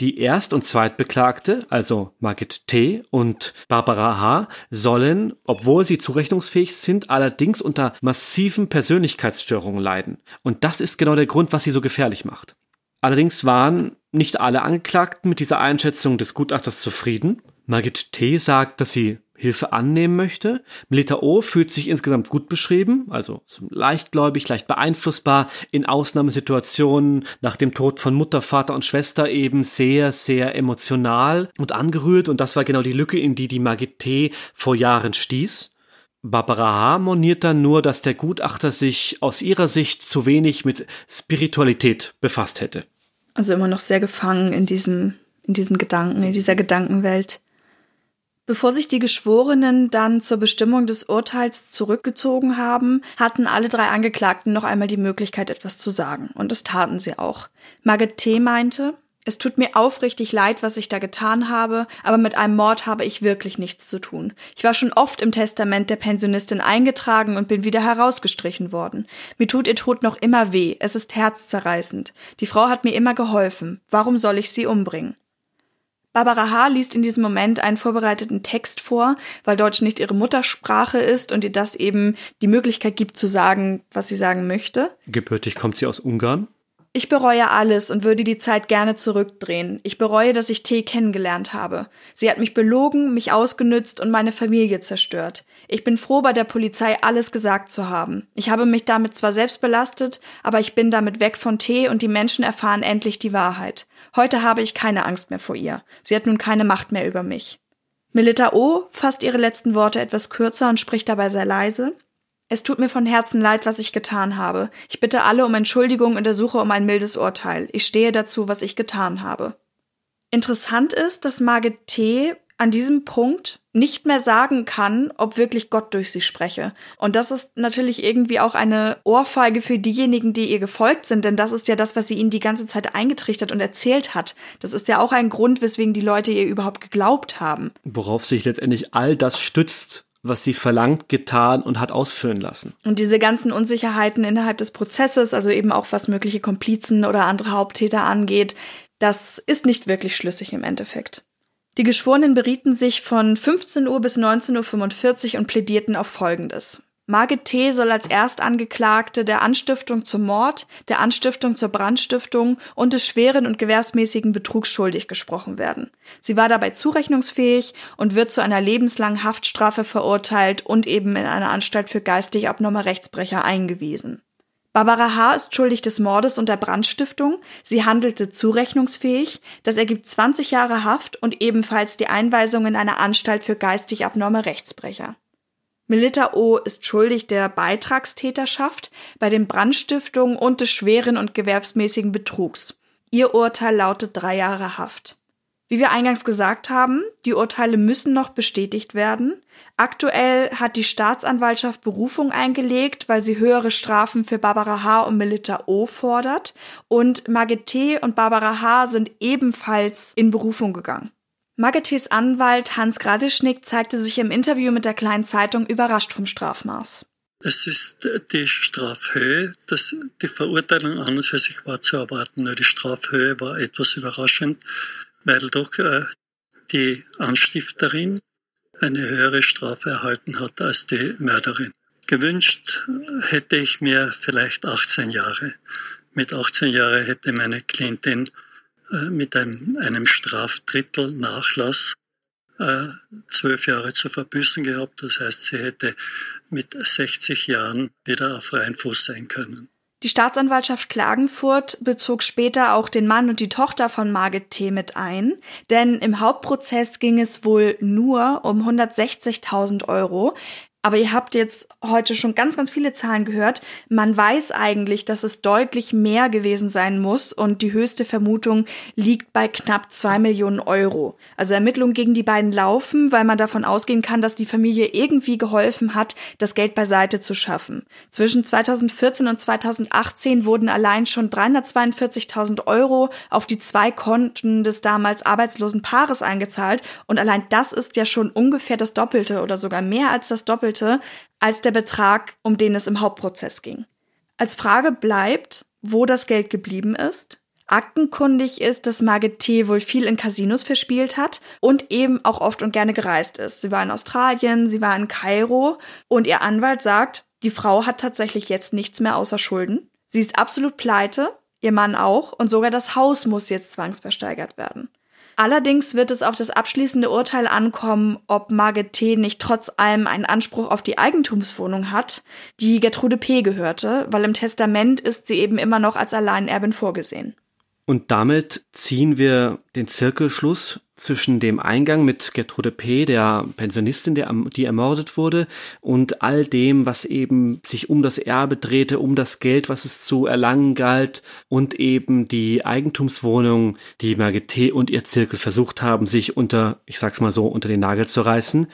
Die Erst- und Zweitbeklagte, also Margit T. und Barbara H., sollen, obwohl sie zurechnungsfähig sind, allerdings unter massiven Persönlichkeitsstörungen leiden. Und das ist genau der Grund, was sie so gefährlich macht. Allerdings waren nicht alle Angeklagten mit dieser Einschätzung des Gutachters zufrieden. Margit T. sagt, dass sie Hilfe annehmen möchte. Melita O fühlt sich insgesamt gut beschrieben, also leichtgläubig, leicht beeinflussbar, in Ausnahmesituationen nach dem Tod von Mutter, Vater und Schwester eben sehr, sehr emotional und angerührt und das war genau die Lücke, in die die Margit T. vor Jahren stieß. Barbara H. moniert dann nur, dass der Gutachter sich aus ihrer Sicht zu wenig mit Spiritualität befasst hätte. Also immer noch sehr gefangen in diesem, in diesen Gedanken, in dieser Gedankenwelt. Bevor sich die Geschworenen dann zur Bestimmung des Urteils zurückgezogen haben, hatten alle drei Angeklagten noch einmal die Möglichkeit, etwas zu sagen. Und das taten sie auch. Margit T. meinte, Es tut mir aufrichtig leid, was ich da getan habe, aber mit einem Mord habe ich wirklich nichts zu tun. Ich war schon oft im Testament der Pensionistin eingetragen und bin wieder herausgestrichen worden. Mir tut ihr Tod noch immer weh, es ist herzzerreißend. Die Frau hat mir immer geholfen. Warum soll ich sie umbringen? Barbara H. liest in diesem Moment einen vorbereiteten Text vor, weil Deutsch nicht ihre Muttersprache ist und ihr das eben die Möglichkeit gibt zu sagen, was sie sagen möchte. Gebürtig kommt sie aus Ungarn? Ich bereue alles und würde die Zeit gerne zurückdrehen. Ich bereue, dass ich T kennengelernt habe. Sie hat mich belogen, mich ausgenützt und meine Familie zerstört. Ich bin froh, bei der Polizei alles gesagt zu haben. Ich habe mich damit zwar selbst belastet, aber ich bin damit weg von T und die Menschen erfahren endlich die Wahrheit. Heute habe ich keine Angst mehr vor ihr. Sie hat nun keine Macht mehr über mich. Melita O. fasst ihre letzten Worte etwas kürzer und spricht dabei sehr leise. Es tut mir von Herzen leid, was ich getan habe. Ich bitte alle um Entschuldigung und ersuche um ein mildes Urteil. Ich stehe dazu, was ich getan habe. Interessant ist, dass Margit T. an diesem Punkt nicht mehr sagen kann, ob wirklich Gott durch sie spreche. Und das ist natürlich irgendwie auch eine Ohrfeige für diejenigen, die ihr gefolgt sind, denn das ist ja das, was sie ihnen die ganze Zeit eingetrichtert und erzählt hat. Das ist ja auch ein Grund, weswegen die Leute ihr überhaupt geglaubt haben. Worauf sich letztendlich all das stützt, was sie verlangt, getan und hat ausführen lassen. Und diese ganzen Unsicherheiten innerhalb des Prozesses, also eben auch was mögliche Komplizen oder andere Haupttäter angeht, das ist nicht wirklich schlüssig im Endeffekt. Die Geschworenen berieten sich von 15 Uhr bis 19.45 Uhr und plädierten auf Folgendes. Margit T. soll als Erstangeklagte der Anstiftung zum Mord, der Anstiftung zur Brandstiftung und des schweren und gewerbsmäßigen Betrugs schuldig gesprochen werden. Sie war dabei zurechnungsfähig und wird zu einer lebenslangen Haftstrafe verurteilt und eben in eine Anstalt für geistig abnorme Rechtsbrecher eingewiesen. Barbara H. ist schuldig des Mordes und der Brandstiftung. Sie handelte zurechnungsfähig. Das ergibt 20 Jahre Haft und ebenfalls die Einweisung in eine Anstalt für geistig abnorme Rechtsbrecher. Melita O. ist schuldig der Beitragstäterschaft bei den Brandstiftungen und des schweren und gewerbsmäßigen Betrugs. Ihr Urteil lautet drei Jahre Haft. Wie wir eingangs gesagt haben, die Urteile müssen noch bestätigt werden. Aktuell hat die Staatsanwaltschaft Berufung eingelegt, weil sie höhere Strafen für Barbara H. und Melita O. fordert. Und Margit T. und Barbara H. sind ebenfalls in Berufung gegangen. Margetes Anwalt Hans Gradischnik zeigte sich im Interview mit der Kleinen Zeitung überrascht vom Strafmaß. Es ist die Strafhöhe, dass die Verurteilung an und für sich war zu erwarten, nur die Strafhöhe war etwas überraschend, weil doch äh, die Anstifterin eine höhere Strafe erhalten hat als die Mörderin. Gewünscht hätte ich mir vielleicht 18 Jahre. Mit 18 Jahren hätte meine Klientin äh, mit einem, einem Strafdrittel Nachlass äh, zwölf Jahre zu verbüßen gehabt. Das heißt, sie hätte mit 60 Jahren wieder auf freien Fuß sein können. Die Staatsanwaltschaft Klagenfurt bezog später auch den Mann und die Tochter von Margit T. mit ein, denn im Hauptprozess ging es wohl nur um 160.000 Euro. Aber ihr habt jetzt heute schon ganz, ganz viele Zahlen gehört. Man weiß eigentlich, dass es deutlich mehr gewesen sein muss und die höchste Vermutung liegt bei knapp zwei Millionen Euro. Also Ermittlungen gegen die beiden laufen, weil man davon ausgehen kann, dass die Familie irgendwie geholfen hat, das Geld beiseite zu schaffen. Zwischen 2014 und 2018 wurden allein schon 342.000 Euro auf die zwei Konten des damals arbeitslosen Paares eingezahlt und allein das ist ja schon ungefähr das Doppelte oder sogar mehr als das Doppelte doppelte als der Betrag, um den es im Hauptprozess ging. Als Frage bleibt, wo das Geld geblieben ist. Aktenkundig ist, dass Margit T. wohl viel in Casinos verspielt hat und eben auch oft und gerne gereist ist. Sie war in Australien, sie war in Kairo und ihr Anwalt sagt, die Frau hat tatsächlich jetzt nichts mehr außer Schulden. Sie ist absolut pleite, ihr Mann auch und sogar das Haus muss jetzt zwangsversteigert werden. Allerdings wird es auf das abschließende Urteil ankommen, ob Margit T. nicht trotz allem einen Anspruch auf die Eigentumswohnung hat, die Gertrude P. gehörte, weil im Testament ist sie eben immer noch als Alleinerbin vorgesehen. Und damit ziehen wir den Zirkelschluss zwischen dem Eingang mit Gertrude P., der Pensionistin, der, die ermordet wurde, und all dem, was eben sich um das Erbe drehte, um das Geld, was es zu erlangen galt, und eben die Eigentumswohnung, die Margit T. und ihr Zirkel versucht haben, sich unter, ich sag's mal so, unter den Nagel zu reißen.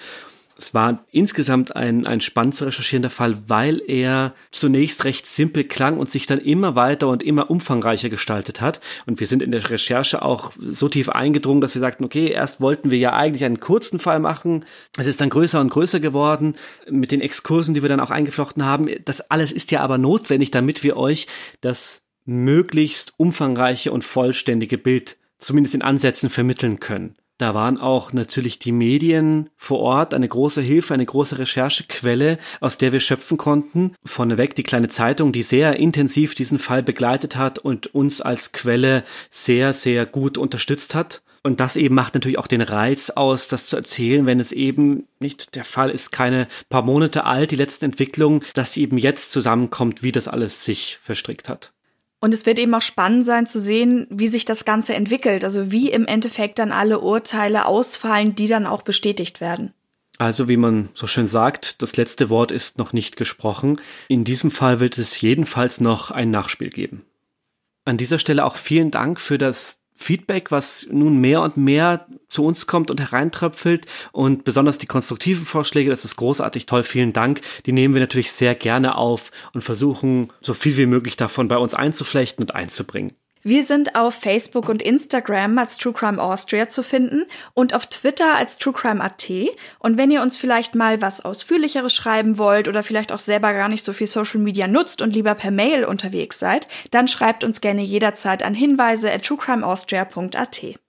Es war insgesamt ein, ein spannend zu recherchierender Fall, weil er zunächst recht simpel klang und sich dann immer weiter und immer umfangreicher gestaltet hat. Und wir sind in der Recherche auch so tief eingedrungen, dass wir sagten, okay, erst wollten wir ja eigentlich einen kurzen Fall machen. Es ist dann größer und größer geworden mit den Exkursen, die wir dann auch eingeflochten haben. Das alles ist ja aber notwendig, damit wir euch das möglichst umfangreiche und vollständige Bild zumindest in Ansätzen vermitteln können. Da waren auch natürlich die Medien vor Ort eine große Hilfe, eine große Recherchequelle, aus der wir schöpfen konnten. Vorneweg die kleine Zeitung, die sehr intensiv diesen Fall begleitet hat und uns als Quelle sehr, sehr gut unterstützt hat. Und das eben macht natürlich auch den Reiz aus, das zu erzählen, wenn es eben nicht der Fall ist, keine paar Monate alt, die letzten Entwicklungen, dass eben jetzt zusammenkommt, wie das alles sich verstrickt hat. Und es wird eben auch spannend sein zu sehen, wie sich das Ganze entwickelt, also wie im Endeffekt dann alle Urteile ausfallen, die dann auch bestätigt werden. Also wie man so schön sagt, das letzte Wort ist noch nicht gesprochen. In diesem Fall wird es jedenfalls noch ein Nachspiel geben. An dieser Stelle auch vielen Dank für das Feedback, was nun mehr und mehr zu uns kommt und hereintröpfelt und besonders die konstruktiven Vorschläge, das ist großartig toll, vielen Dank. Die nehmen wir natürlich sehr gerne auf und versuchen so viel wie möglich davon bei uns einzuflechten und einzubringen. Wir sind auf Facebook und Instagram als True Crime Austria zu finden und auf Twitter als True Crime AT. Und wenn ihr uns vielleicht mal was Ausführlicheres schreiben wollt oder vielleicht auch selber gar nicht so viel Social Media nutzt und lieber per Mail unterwegs seid, dann schreibt uns gerne jederzeit an hinweise at truecrimeaustria.at.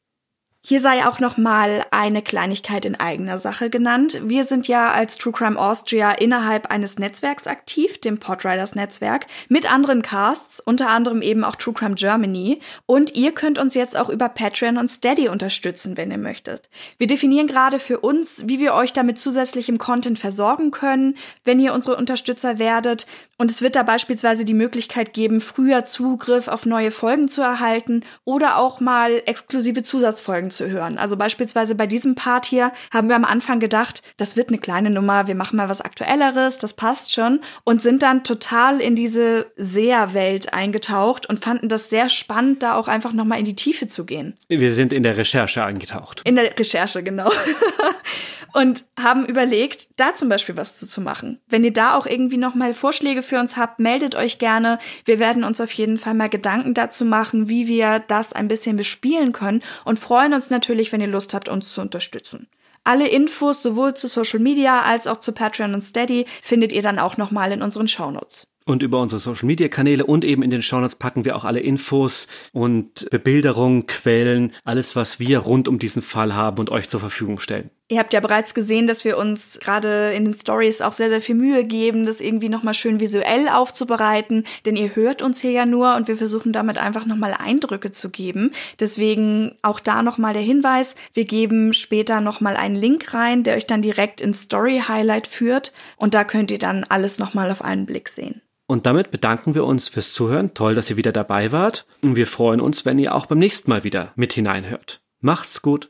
Hier sei auch noch mal eine Kleinigkeit in eigener Sache genannt. Wir sind ja als True Crime Austria innerhalb eines Netzwerks aktiv, dem Podriders Netzwerk, mit anderen Casts, unter anderem eben auch True Crime Germany. Und ihr könnt uns jetzt auch über Patreon und Steady unterstützen, wenn ihr möchtet. Wir definieren gerade für uns, wie wir euch damit zusätzlichem Content versorgen können, wenn ihr unsere Unterstützer werdet. Und es wird da beispielsweise die Möglichkeit geben, früher Zugriff auf neue Folgen zu erhalten oder auch mal exklusive Zusatzfolgen zu hören. Also beispielsweise bei diesem Part hier haben wir am Anfang gedacht, das wird eine kleine Nummer, wir machen mal was Aktuelleres, das passt schon und sind dann total in diese Seherwelt eingetaucht und fanden das sehr spannend, da auch einfach nochmal in die Tiefe zu gehen. Wir sind in der Recherche eingetaucht. In der Recherche, genau. und haben überlegt, da zum Beispiel was zu, zu machen. Wenn ihr da auch irgendwie nochmal Vorschläge für uns habt, meldet euch gerne. Wir werden uns auf jeden Fall mal Gedanken dazu machen, wie wir das ein bisschen bespielen können und freuen uns natürlich, wenn ihr Lust habt, uns zu unterstützen. Alle Infos sowohl zu Social Media als auch zu Patreon und Steady findet ihr dann auch nochmal in unseren Shownotes. Und über unsere Social Media Kanäle und eben in den Shownotes packen wir auch alle Infos und Bebilderungen, Quellen, alles, was wir rund um diesen Fall haben und euch zur Verfügung stellen. Ihr habt ja bereits gesehen, dass wir uns gerade in den Stories auch sehr, sehr viel Mühe geben, das irgendwie nochmal schön visuell aufzubereiten, denn ihr hört uns hier ja nur und wir versuchen damit einfach nochmal Eindrücke zu geben. Deswegen auch da nochmal der Hinweis, wir geben später nochmal einen Link rein, der euch dann direkt ins Story Highlight führt und da könnt ihr dann alles nochmal auf einen Blick sehen. Und damit bedanken wir uns fürs Zuhören. Toll, dass ihr wieder dabei wart. Und wir freuen uns, wenn ihr auch beim nächsten Mal wieder mit hineinhört. Macht's gut.